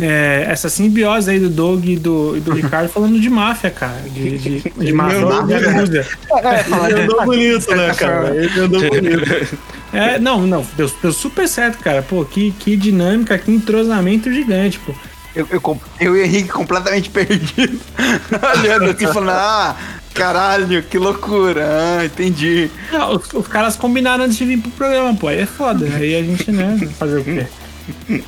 É, essa simbiose aí do Doug e do, e do Ricardo falando de máfia, cara. De, de, de máfia. É, ele andou bonito, né, cara? Ele andou bonito. É, não, não, deu, deu super certo, cara. Pô, que, que dinâmica, que entrosamento gigante, pô. Eu, eu, eu e o Henrique completamente perdido. Olhando assim, falando, ah, caralho, que loucura. Ah, entendi. Não, os, os, caras combinaram antes de vir pro programa, pô. Aí é foda. Aí a gente, né, fazer o quê?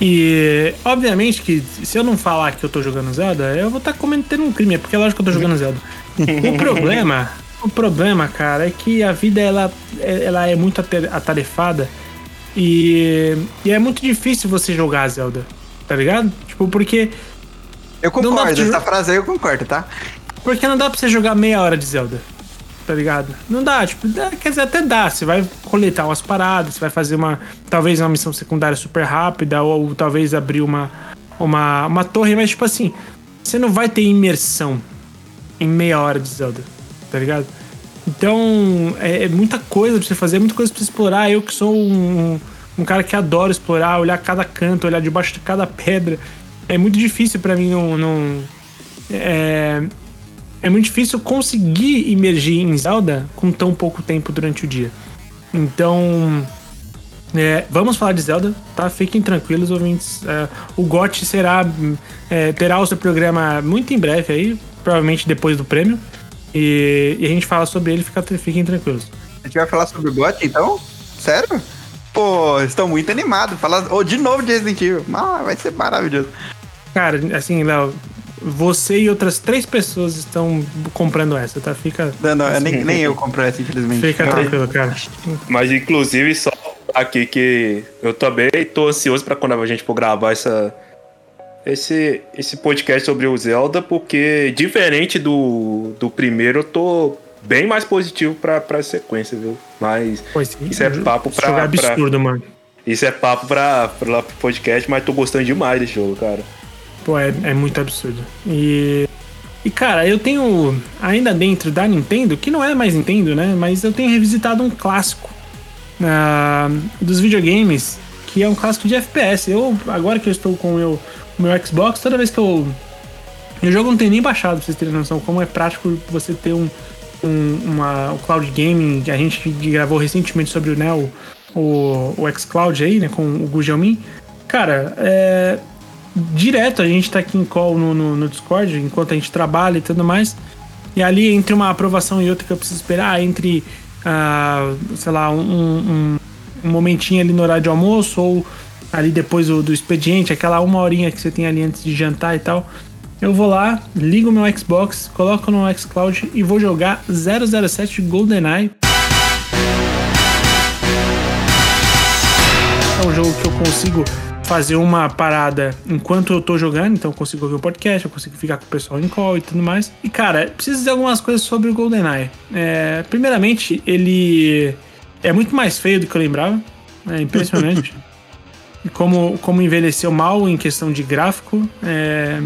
E, obviamente, que se eu não falar que eu tô jogando Zelda, eu vou estar tá cometendo um crime, é porque é lógico que eu tô jogando Zelda. O problema o problema, cara, é que a vida ela, ela é muito atarefada e, e é muito difícil você jogar Zelda, tá ligado? Tipo, porque. Eu concordo, essa frase aí eu concordo, tá? Porque não dá pra você jogar meia hora de Zelda, tá ligado? Não dá, tipo, dá, quer dizer, até dá. Você vai coletar umas paradas, você vai fazer uma. Talvez uma missão secundária super rápida, ou, ou talvez abrir uma, uma, uma torre, mas tipo assim, você não vai ter imersão em meia hora de Zelda tá ligado? Então, é, é, muita coisa pra você fazer, é muita coisa pra você explorar. Eu que sou um, um cara que adoro explorar, olhar cada canto, olhar debaixo de cada pedra. É muito difícil para mim não. não é, é muito difícil conseguir imergir em Zelda com tão pouco tempo durante o dia. Então, É, vamos falar de Zelda, tá? Fiquem tranquilos, ouvintes. É, o GOT será, é, terá o seu programa muito em breve aí, provavelmente depois do prêmio. E, e a gente fala sobre ele, fica, fiquem tranquilos. A gente vai falar sobre o GOT então? Sério? Pô, estou muito animado. Falar oh, de novo de Resident Evil. Ah, vai ser maravilhoso. Cara, assim, Léo, você e outras três pessoas estão comprando essa, tá? Fica. Não, não, assim, nem, nem eu compro essa, infelizmente. Fica tranquilo, cara. Mas, inclusive, só aqui que eu também tô ansioso para quando a gente for gravar essa, esse, esse podcast sobre o Zelda, porque diferente do, do primeiro, eu tô bem mais positivo pra, pra sequência, viu? Mas Pois isso é papo pra. Jogo pra- absurdo, mano. isso é papo pra, pra lá pro podcast, mas tô gostando demais desse jogo, cara. Pô, é, é muito absurdo. E. E, cara, eu tenho, ainda dentro da Nintendo, que não é mais Nintendo, né? Mas eu tenho revisitado um clássico ah, dos videogames, que é um clássico de FPS. Eu, agora que eu estou com o meu, o meu Xbox, toda vez que eu. O jogo não tem nem baixado, pra vocês terem noção, como é prático você ter um, um, uma, o cloud gaming, a gente gravou recentemente sobre né, o, o, o xCloud aí, né, com o Gujalmin. Cara, é, direto a gente tá aqui em call no, no, no Discord, enquanto a gente trabalha e tudo mais. E ali, entre uma aprovação e outra que eu preciso esperar, entre, ah, sei lá, um, um, um momentinho ali no horário de almoço, ou ali depois do, do expediente, aquela uma horinha que você tem ali antes de jantar e tal. Eu vou lá, ligo meu Xbox, coloco no xCloud e vou jogar 007 GoldenEye. É um jogo que eu consigo fazer uma parada enquanto eu tô jogando, então eu consigo ouvir o podcast, eu consigo ficar com o pessoal em call e tudo mais. E cara, preciso dizer algumas coisas sobre o GoldenEye. É, primeiramente, ele é muito mais feio do que eu lembrava. É impressionante. E como, como envelheceu mal em questão de gráfico. É,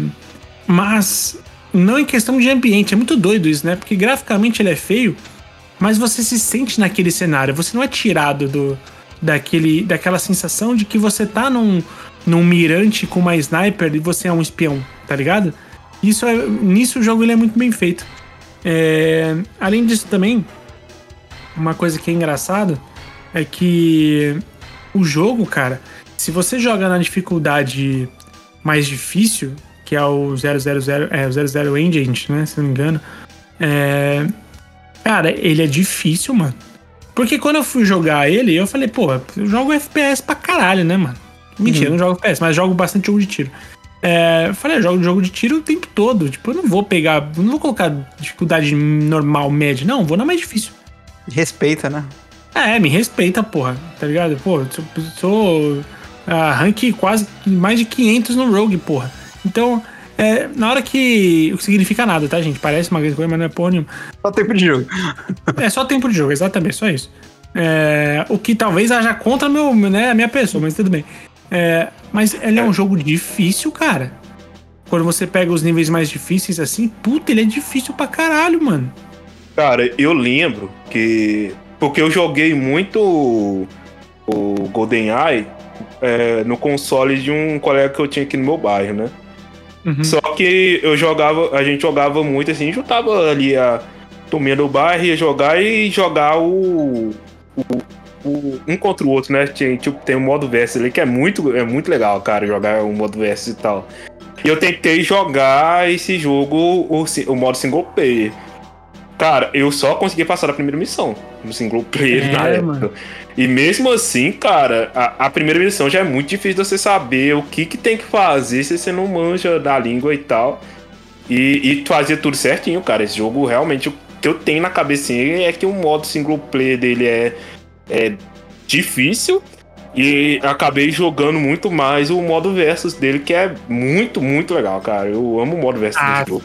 mas não em questão de ambiente. É muito doido isso, né? Porque graficamente ele é feio, mas você se sente naquele cenário. Você não é tirado do, daquele, daquela sensação de que você tá num, num mirante com uma sniper e você é um espião, tá ligado? Isso é, nisso o jogo ele é muito bem feito. É, além disso também, uma coisa que é engraçado é que o jogo, cara, se você joga na dificuldade mais difícil, que é o 000, é, o 00 Engine, né, se não me engano, é, cara, ele é difícil, mano. Porque quando eu fui jogar ele, eu falei, pô, eu jogo FPS pra caralho, né, mano? Mentira, eu não jogo FPS, mas jogo bastante jogo de tiro. É, eu falei, eu jogo jogo de tiro o tempo todo. Tipo, eu não vou pegar, não vou colocar dificuldade normal, média, não, vou na mais difícil. Respeita, né? É, me respeita, porra, tá ligado? Pô, sou, sou ah, rank quase mais de 500 no Rogue, porra. Então, é, na hora que. O que significa nada, tá, gente? Parece uma grande coisa, mas não é porra nenhuma. Só tempo de jogo. É só tempo de jogo, exatamente, só isso. É, o que talvez haja contra meu, né, a minha pessoa, mas tudo bem. É, mas ele é um jogo difícil, cara. Quando você pega os níveis mais difíceis assim, puta, ele é difícil pra caralho, mano. Cara, eu lembro que. Porque eu joguei muito o, o GoldenEye é, no console de um colega que eu tinha aqui no meu bairro, né? Uhum. Só que eu jogava, a gente jogava muito assim, juntava ali a turminha do bairro, ia jogar e jogar o, o, o- um contra o outro, né? Tinha, tipo, tem o modo versus ali que é muito, é muito legal, cara, jogar o modo versus e tal. E eu tentei jogar esse jogo, o, o modo single player. Cara, eu só consegui passar a primeira missão no single player É, na época. mano. E mesmo assim, cara, a, a primeira missão já é muito difícil de você saber o que, que tem que fazer se você não manja da língua e tal. E, e fazer tudo certinho, cara. Esse jogo realmente, o que eu tenho na cabecinha é que o modo single player dele é, é difícil. E acabei jogando muito mais o modo versus dele, que é muito, muito legal, cara. Eu amo o modo versus Ah, desse jogo.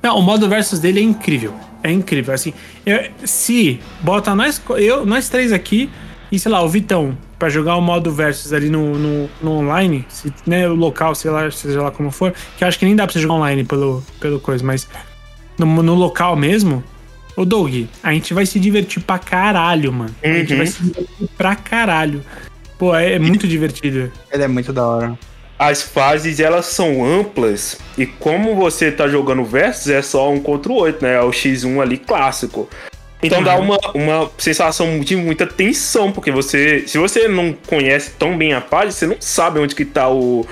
Não, o modo versus dele é incrível. É incrível. Assim, eu- se bota nós, eu, nós três aqui e, sei lá, o Vitão, pra jogar o modo versus ali no, no, no online, se, né, o local, sei lá, seja lá como for, que eu acho que nem dá pra você jogar online pelo, pelo coisa, mas no, no local mesmo, ô Doug, a gente vai se divertir pra caralho, mano. A gente Uhum. vai se divertir pra caralho. Pô, é, é muito divertido. Ele é muito da hora. As fases elas são amplas e como você tá jogando versus é só um contra o outro, né? É o X1 ali clássico. Então dá uma, uma sensação de muita tensão, porque você. Se você não conhece tão bem a fase, você não sabe onde que tá o,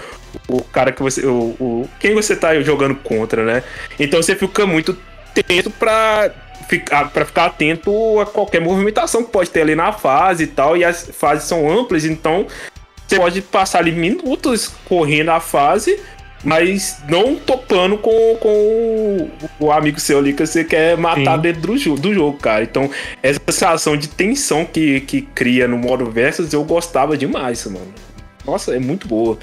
o cara que você. O, o, quem você tá jogando contra, né? Então você fica muito tenso pra ficar, pra ficar atento a qualquer movimentação que pode ter ali na fase e tal. E as fases são amplas, então você pode passar ali minutos correndo a fase mas não topando com, com o amigo seu ali que você quer matar Sim. dentro do, jogo, do jogo, cara. Então, essa sensação de tensão que, que cria no modo versus, eu gostava demais, mano. Nossa, é muito boa.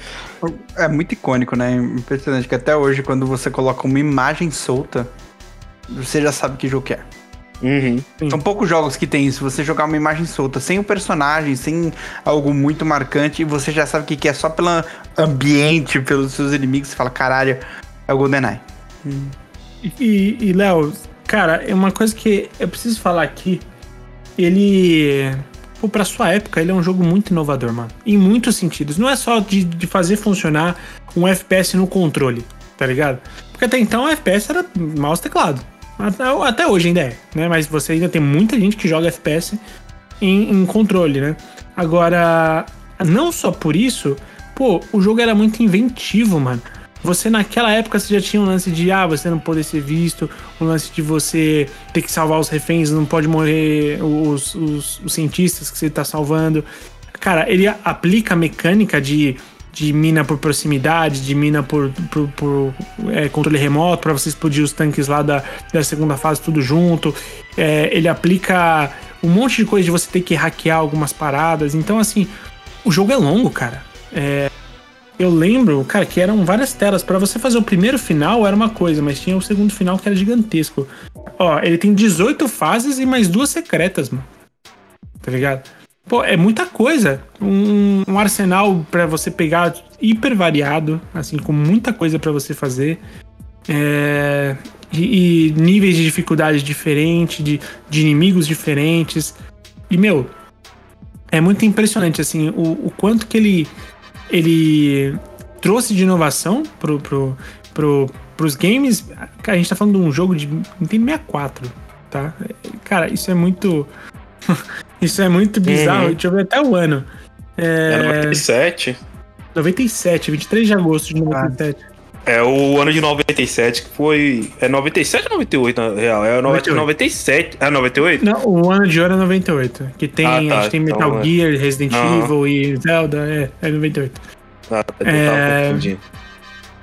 É muito icônico, né? Impressionante que até hoje, quando você coloca uma imagem solta, você já sabe que jogo que é. Uhum. São poucos jogos que tem isso. Você jogar uma imagem solta, sem o um personagem, sem algo muito marcante, e você já sabe o que é só pelo ambiente, pelos seus inimigos. Você fala, caralho, é o GoldenEye. Hum. E, e Léo, cara, é uma coisa que eu preciso falar aqui. Ele. Pô, pra sua época, ele é um jogo muito inovador, mano. Em muitos sentidos. Não é só de, de fazer funcionar um FPS no controle, tá ligado? Porque até então o FPS era mouse teclado. Até hoje ainda é, né? Mas você ainda tem muita gente que joga FPS em, em controle, né? Agora, não só por isso, pô, o jogo era muito inventivo, mano. Você naquela época você já tinha um lance de ah, você não poder ser visto, um lance de você ter que salvar os reféns, não pode morrer os, os, os cientistas que você tá salvando. Cara, ele aplica a mecânica de de mina por proximidade, de mina por, por, por é, controle remoto, para você explodir os tanques lá da, da segunda fase tudo junto. É, ele aplica um monte de coisa de você ter que hackear algumas paradas. Então, assim, o jogo é longo, cara. É, eu lembro, cara, que eram várias telas. para você fazer o primeiro final era uma coisa, mas tinha o segundo final que era gigantesco. Ó, ele tem 18 fases e mais duas secretas, mano. Tá ligado? Pô, é muita coisa. Um, um arsenal para você pegar hiper variado, assim, com muita coisa para você fazer. É, e, e, níveis de dificuldade diferentes, de, de inimigos diferentes. E, meu, é muito impressionante, assim, o, o quanto que ele, ele trouxe de inovação pro, pro, pro, pros games. A gente tá falando de um jogo de Nintendo 64, tá? Cara, isso é muito. Isso é muito bizarro. Uhum. Deixa eu ver até o ano. É... é 97. 97, 23 de agosto de 97. É o ano de 97 que foi. É 97 ou 98 na real? É 98. 97. É 98? Não, o ano de ouro é 98. Que tem. Ah, tá, a gente tem Metal então, é. Gear, Resident uhum. Evil e Zelda. É, é 98. Ah, tá, é...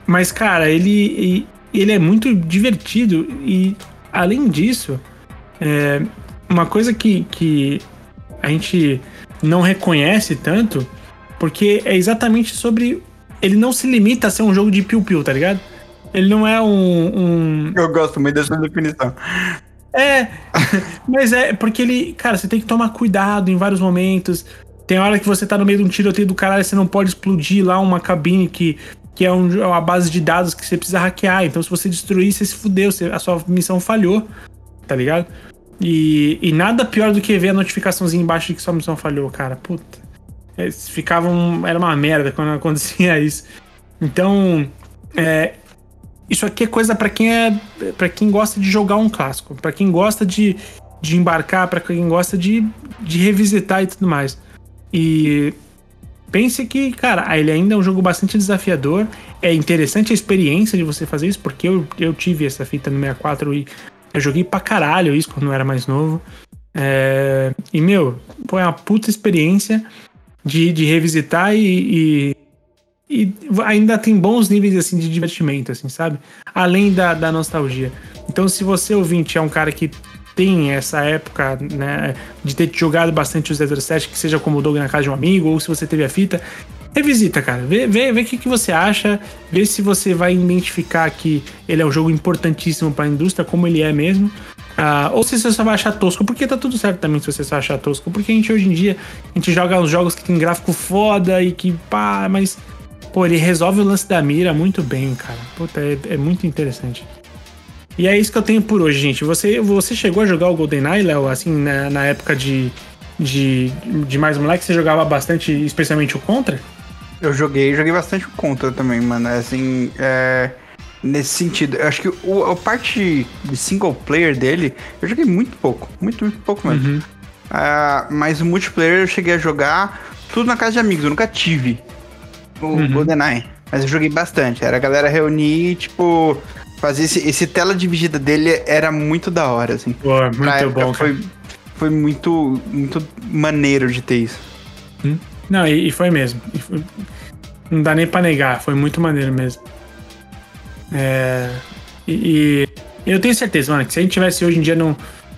Mas, cara, ele, ele é muito divertido e, além disso, é, uma coisa que, que a gente não reconhece tanto, porque é exatamente sobre. Ele não se limita a ser um jogo de piu-piu, tá ligado? Ele não é um, um. Eu gosto muito dessa definição. É, mas é porque ele. Cara, você tem que tomar cuidado em vários momentos. Tem hora que você tá no meio de um tiroteio do caralho, você não pode explodir lá uma cabine que, que é um, é uma base de dados que você precisa hackear. Então, se você destruir, você se fudeu, você, a sua missão falhou, tá ligado? E, e nada pior do que ver a notificaçãozinha embaixo de que sua missão falhou, cara. Puta. Eles ficavam. Era uma merda quando acontecia isso. Então. É, isso aqui é coisa para quem é. para quem gosta de jogar um clássico. para quem gosta de, de embarcar, para quem gosta de, de revisitar e tudo mais. E pense que, cara, ele ainda é um jogo bastante desafiador. É interessante a experiência de você fazer isso, porque eu, eu tive essa fita no 64 e eu joguei pra caralho isso quando eu era mais novo. É... E, meu, foi uma puta experiência de, de revisitar e, e, e, ainda tem bons níveis assim de divertimento, assim, sabe? Além da, da nostalgia. Então, se você ouvinte é um cara que tem essa época, né, de ter jogado bastante o 007, que seja como o Doug na casa de um amigo, ou se você teve a fita, revisita, cara. Vê, vê, vê o que, que você acha, vê se você vai identificar que ele é um jogo importantíssimo para a indústria, como ele é mesmo. Uh, ou se você só vai achar tosco, porque tá tudo certo também se você só achar tosco, porque a gente hoje em dia a gente joga uns jogos que tem gráfico foda e que pá, mas pô, ele resolve o lance da mira muito bem, cara. Puta, é, é muito interessante. E é isso que eu tenho por hoje, gente. Você, você chegou a jogar o GoldenEye, Léo, assim, na, na época de, de, de mais moleque, você jogava bastante, especialmente o Contra? Eu joguei, joguei bastante contra também, mano. É assim, é... nesse sentido. Eu acho que o, a parte de single player dele, eu joguei muito pouco. Muito, muito pouco mesmo. Uhum. Ah, mas o multiplayer eu cheguei a jogar tudo na casa de amigos. Eu nunca tive o Uhum. GoldenEye. Mas eu joguei bastante. Era a galera reunir, tipo, fazer esse, esse tela dividida dele era muito da hora, assim. Pô, Na muito bom. foi, foi muito, muito maneiro de ter isso. Não, e, e foi mesmo. E foi- não dá nem pra negar, foi muito maneiro mesmo. É, e, e eu tenho certeza, mano, que se a gente tivesse hoje em dia num,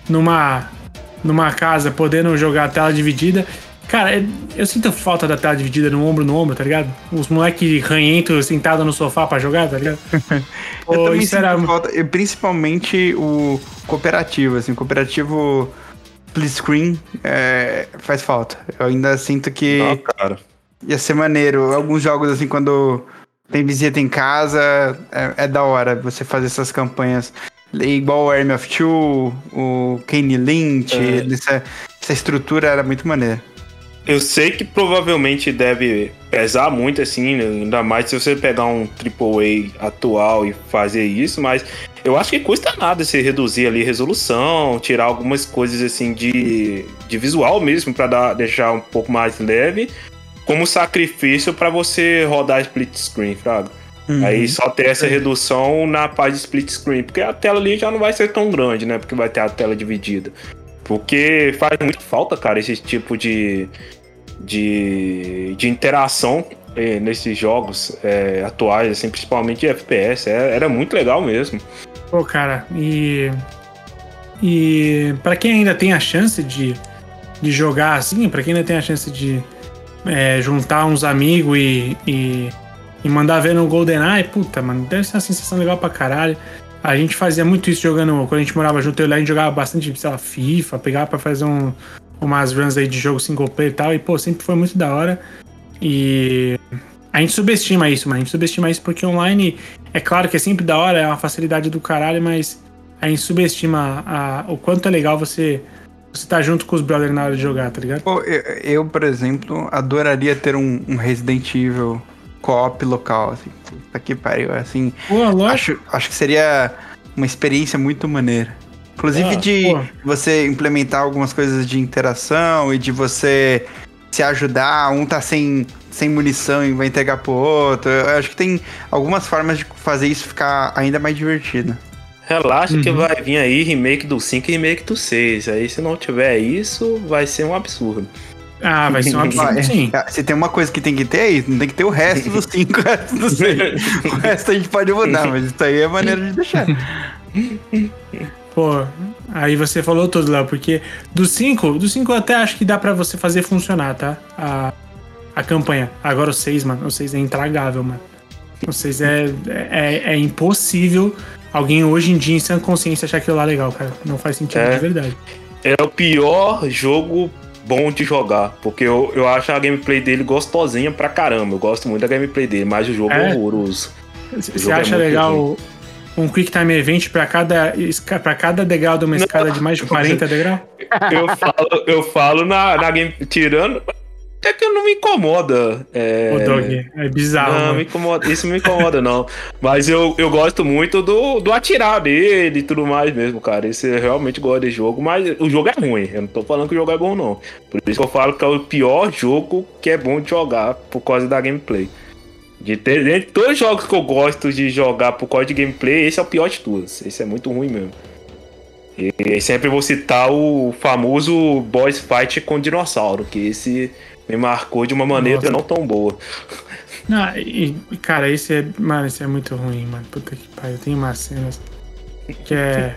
numa, numa casa podendo jogar a tela dividida. Cara, é- eu sinto falta da tela dividida no ombro no ombro, tá ligado? Os moleques ranhentos sentados no sofá pra jogar, tá ligado? Eu Pô, também sinto era. falta, principalmente o cooperativo, assim, cooperativo split screen é, faz falta. Eu ainda sinto que Não, cara. ia ser maneiro. Alguns jogos, assim, quando tem visita em casa, é, é da hora você fazer essas campanhas. Igual o Army of Two, o Kane Lynch, É. essa, essa estrutura era muito maneira. Eu sei que provavelmente deve pesar muito, assim, né? ainda mais se você pegar um AAA atual e fazer isso, mas eu acho que custa nada você reduzir ali resolução, tirar algumas coisas assim de, de visual mesmo, para dar deixar um pouco mais leve, como sacrifício para você rodar split screen, fraga. Uhum. Aí só ter essa redução na parte de split screen, porque a tela ali já não vai ser tão grande, né? Porque vai ter a tela dividida. Porque faz muita falta, cara, esse tipo de, de, de interação eh, nesses jogos eh, atuais, assim, principalmente de FPS. É- era muito legal mesmo. Pô, cara, e. E pra quem ainda tem a chance de, de jogar assim, pra quem ainda tem a chance de é, juntar uns amigos e, e, e mandar ver no GoldenEye, puta, mano, deve ser uma sensação legal pra caralho. A gente fazia muito isso jogando, quando a gente morava junto, eu Léo, a gente jogava bastante, sei lá, FIFA, pegava pra fazer um, umas runs aí de jogo single player e tal, e pô, sempre foi muito da hora. E a gente subestima isso, mano. A gente subestima isso porque online é claro que é sempre da hora, é uma facilidade do caralho, mas a gente subestima a- o quanto é legal você você tá junto com os brothers na hora de jogar, tá ligado? Pô, eu, eu, por exemplo, adoraria ter um, um Resident Evil co-op local, assim. Puta que pariu, assim. Pô, lógico. Acho, acho que seria uma experiência muito maneira. Inclusive Ah, de pô. você implementar algumas coisas de interação e de você se ajudar, um tá sem, sem munição e vai entregar pro outro. Eu acho que tem algumas formas de fazer isso ficar ainda mais divertido. Relaxa que Uhum. vai vir aí remake do 5 e remake do 6. Aí se não tiver isso, vai ser um absurdo. Ah, vai ser um absurdo, Ah, sim. é, Se tem uma coisa que tem que ter, é isso. Não tem que ter o resto dos cinco, o resto dos seis. O resto a gente pode mudar, mas isso aí é maneira de deixar. Pô, aí você falou tudo, Léo, porque do 5, do 5 eu até acho que dá pra você fazer funcionar, tá? A, a campanha. Agora o 6, mano, o 6 é intragável, mano. O 6 é, é, é impossível alguém hoje em dia em sã consciência achar aquilo lá legal, cara. Não faz sentido É. de verdade. É o pior jogo bom de jogar, porque eu, eu acho a gameplay dele gostosinha pra caramba. Eu gosto muito da gameplay dele, mas o jogo é, É? horroroso. Você é acha muito legal um Quick Time Event pra cada, pra cada degrau de uma escada de mais de 40 degraus? Eu falo, eu falo na, na game. Tirando. É que não me incomoda. É, Ô, Dog, é bizarro, não, me incomoda, isso me incomoda, não. Mas eu, eu gosto muito do, do atirar dele e tudo mais mesmo, cara. Esse eu realmente gosto desse jogo, mas o jogo é ruim. Eu não tô falando que o jogo é bom, não. Por isso que eu falo que é o pior jogo que é bom de jogar por causa da gameplay. De ter, de todos os jogos que eu gosto de jogar por causa de gameplay, esse é o pior de todos. Esse é muito ruim mesmo. E, e sempre vou citar o famoso boss fight com dinossauro, que esse me marcou de uma maneira Nossa. não tão boa. Não, e, e, cara, esse é. Mano, esse é muito ruim, mano. Puta que pariu. Tem umas cenas que é.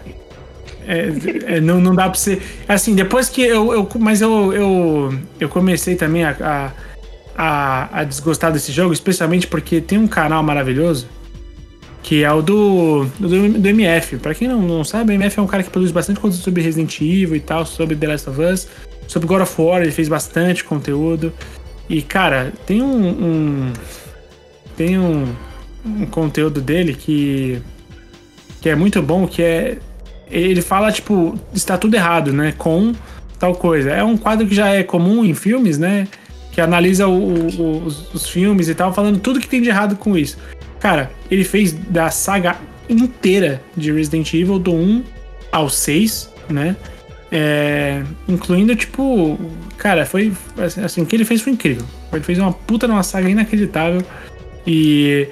é- é- não, não dá pra você. Assim, depois que eu. eu mas eu, eu, eu comecei também a, a, a, a desgostar desse jogo, especialmente porque tem um canal maravilhoso que é o do, do, do MF. Pra quem não, não sabe, o MF é um cara que produz bastante conteúdo sobre Resident Evil e tal, sobre The Last of Us, sobre God of War, ele fez bastante conteúdo. E, cara, tem um. um- tem um, um conteúdo dele que. que é muito bom, que é. Ele fala, tipo, está tudo errado, né? Com tal coisa. É um quadro que já é comum em filmes, né? Que analisa o- o- os, os filmes e tal, falando tudo que tem de errado com isso. Cara, ele fez da saga inteira de Resident Evil, do 1 ao 6, né? É, incluindo, tipo, cara, foi assim, o que ele fez foi incrível. Ele fez uma puta numa saga inacreditável. E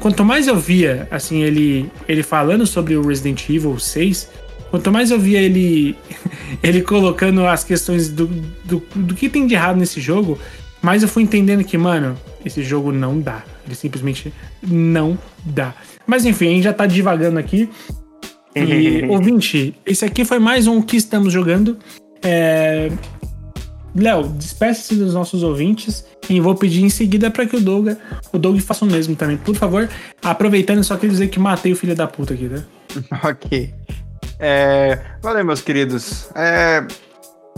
quanto mais eu via, assim, ele, ele falando sobre o Resident Evil 6, quanto mais eu via ele, ele colocando as questões do, do, do que tem de errado nesse jogo, mais eu fui entendendo que, mano, esse jogo não dá. Ele simplesmente não dá. Mas enfim, a gente já tá divagando aqui. E, ouvinte, esse aqui foi mais um que estamos jogando. É... Léo, despeça-se dos nossos ouvintes e vou pedir em seguida para que o Doug, o Doug faça o mesmo também. Por favor, aproveitando, só queria dizer que matei o filho da puta aqui, né? ok. É... Valeu, meus queridos. É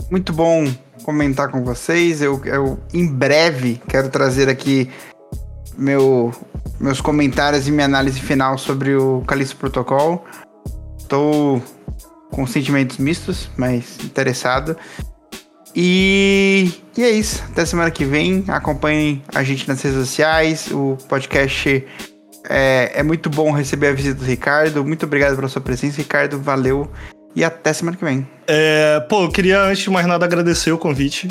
muito bom comentar com vocês. Eu, eu em breve quero trazer aqui meu, meus comentários e minha análise final sobre o Calixto Protocol. Estou com sentimentos mistos, mas interessado. E, e é isso. Até semana que vem. Acompanhem a gente nas redes sociais. O podcast é, é muito bom receber a visita do Ricardo. Muito obrigado pela sua presença, Ricardo. Valeu. E até semana que vem. É, pô, eu queria, antes de mais nada, agradecer o convite.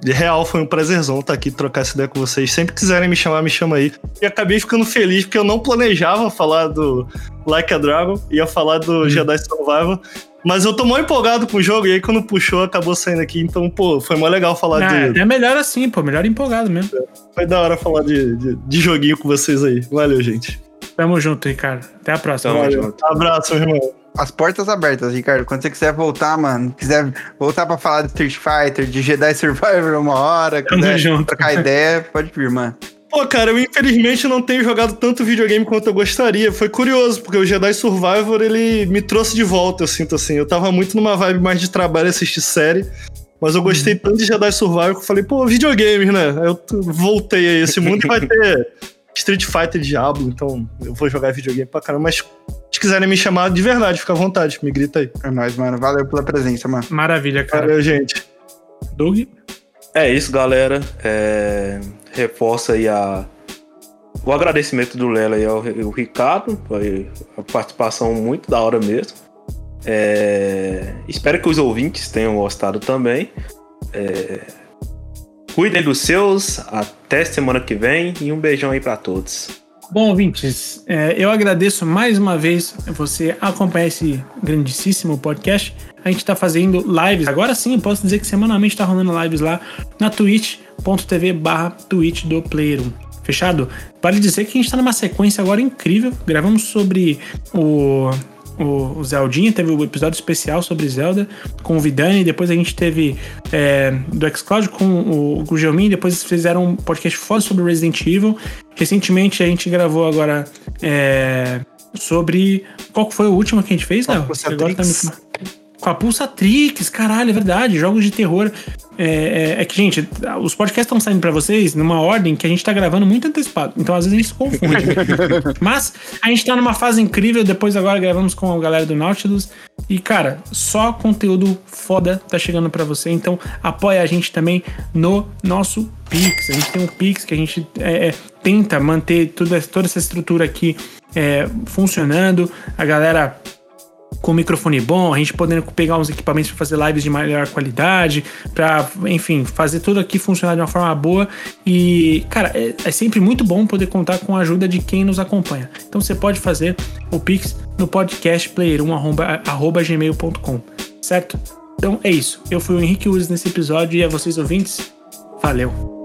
De real, foi um prazerzão estar aqui trocar essa ideia com vocês. Sempre quiserem me chamar, me chama aí. E acabei ficando feliz porque eu não planejava falar do Like a Dragon, ia falar do hum. Jedi Survival. Mas eu tô mó empolgado com o jogo, e aí quando puxou, acabou saindo aqui. Então, pô, foi mó legal falar ah, de. É melhor assim, pô, melhor empolgado mesmo. Foi da hora falar de, de, de joguinho com vocês aí. Valeu, gente. Tamo junto, Ricardo. Até a próxima. Tamo junto. Abraço, irmão as portas abertas, Ricardo. Quando você quiser voltar, mano, quiser voltar pra falar de Street Fighter, de Jedi Survivor uma hora, quiser junto. trocar ideia, pode vir, mano. Pô, cara, eu infelizmente não tenho jogado tanto videogame quanto eu gostaria. Foi curioso, porque o Jedi Survivor, ele me trouxe de volta, eu sinto assim. Eu tava muito numa vibe mais de trabalho, assistir série. Mas eu gostei uhum. tanto de Jedi Survivor que eu falei, pô, videogame, né? Eu voltei a esse mundo e vai ter Street Fighter Diablo, então eu vou jogar videogame pra caramba. Mas se quiserem me chamar de verdade, fica à vontade, me grita aí. É nóis, mano. Valeu pela presença, mano. Maravilha, cara. Valeu, gente. Doug? É isso, galera. É... Reforça aí a... o agradecimento do Lela e ao, Ricardo. Foi a participação muito da hora mesmo. É... Espero que os ouvintes tenham gostado também. É... Cuidem dos seus. Até semana que vem. E um beijão aí para todos. Bom, ouvintes, é, eu agradeço mais uma vez você acompanhar esse grandíssimo podcast. A gente está fazendo lives. Agora sim, posso dizer que semanalmente está rolando lives lá na twitch.tv barra twitch do Player 1. Fechado? Vale dizer que a gente está numa sequência agora incrível. Gravamos sobre o o, o Zeldinha, teve o um episódio especial sobre Zelda com o Vidani, depois a gente teve é, do xCloud com o, o Gelmin, depois fizeram um podcast foda sobre Resident Evil. Recentemente a gente gravou agora é, sobre. Qual foi o último que a gente fez, Léo? Agora tá me... Com a Pulsatrix, caralho, é verdade. Jogos de terror. É, é, é que, gente, os podcasts estão saindo para vocês numa ordem que a gente tá gravando muito antecipado. Então, às vezes, a gente se confunde. Mas a gente tá numa fase incrível. Depois, agora, gravamos com a galera do Nautilus. E, cara, só conteúdo foda tá chegando para você. Então, apoia a gente também no nosso Pix. A gente tem um Pix que a gente é, é tenta manter toda, toda essa estrutura aqui é, funcionando. A galera com microfone bom, a gente podendo pegar uns equipamentos para fazer lives de maior qualidade, para, enfim, fazer tudo aqui funcionar de uma forma boa. E, cara, é, é, sempre muito bom poder contar com a ajuda de quem nos acompanha. Então você pode fazer o Pix no podcast player1 certo? Então é isso. Eu fui o Henrique Uzi nesse episódio e a vocês ouvintes, valeu!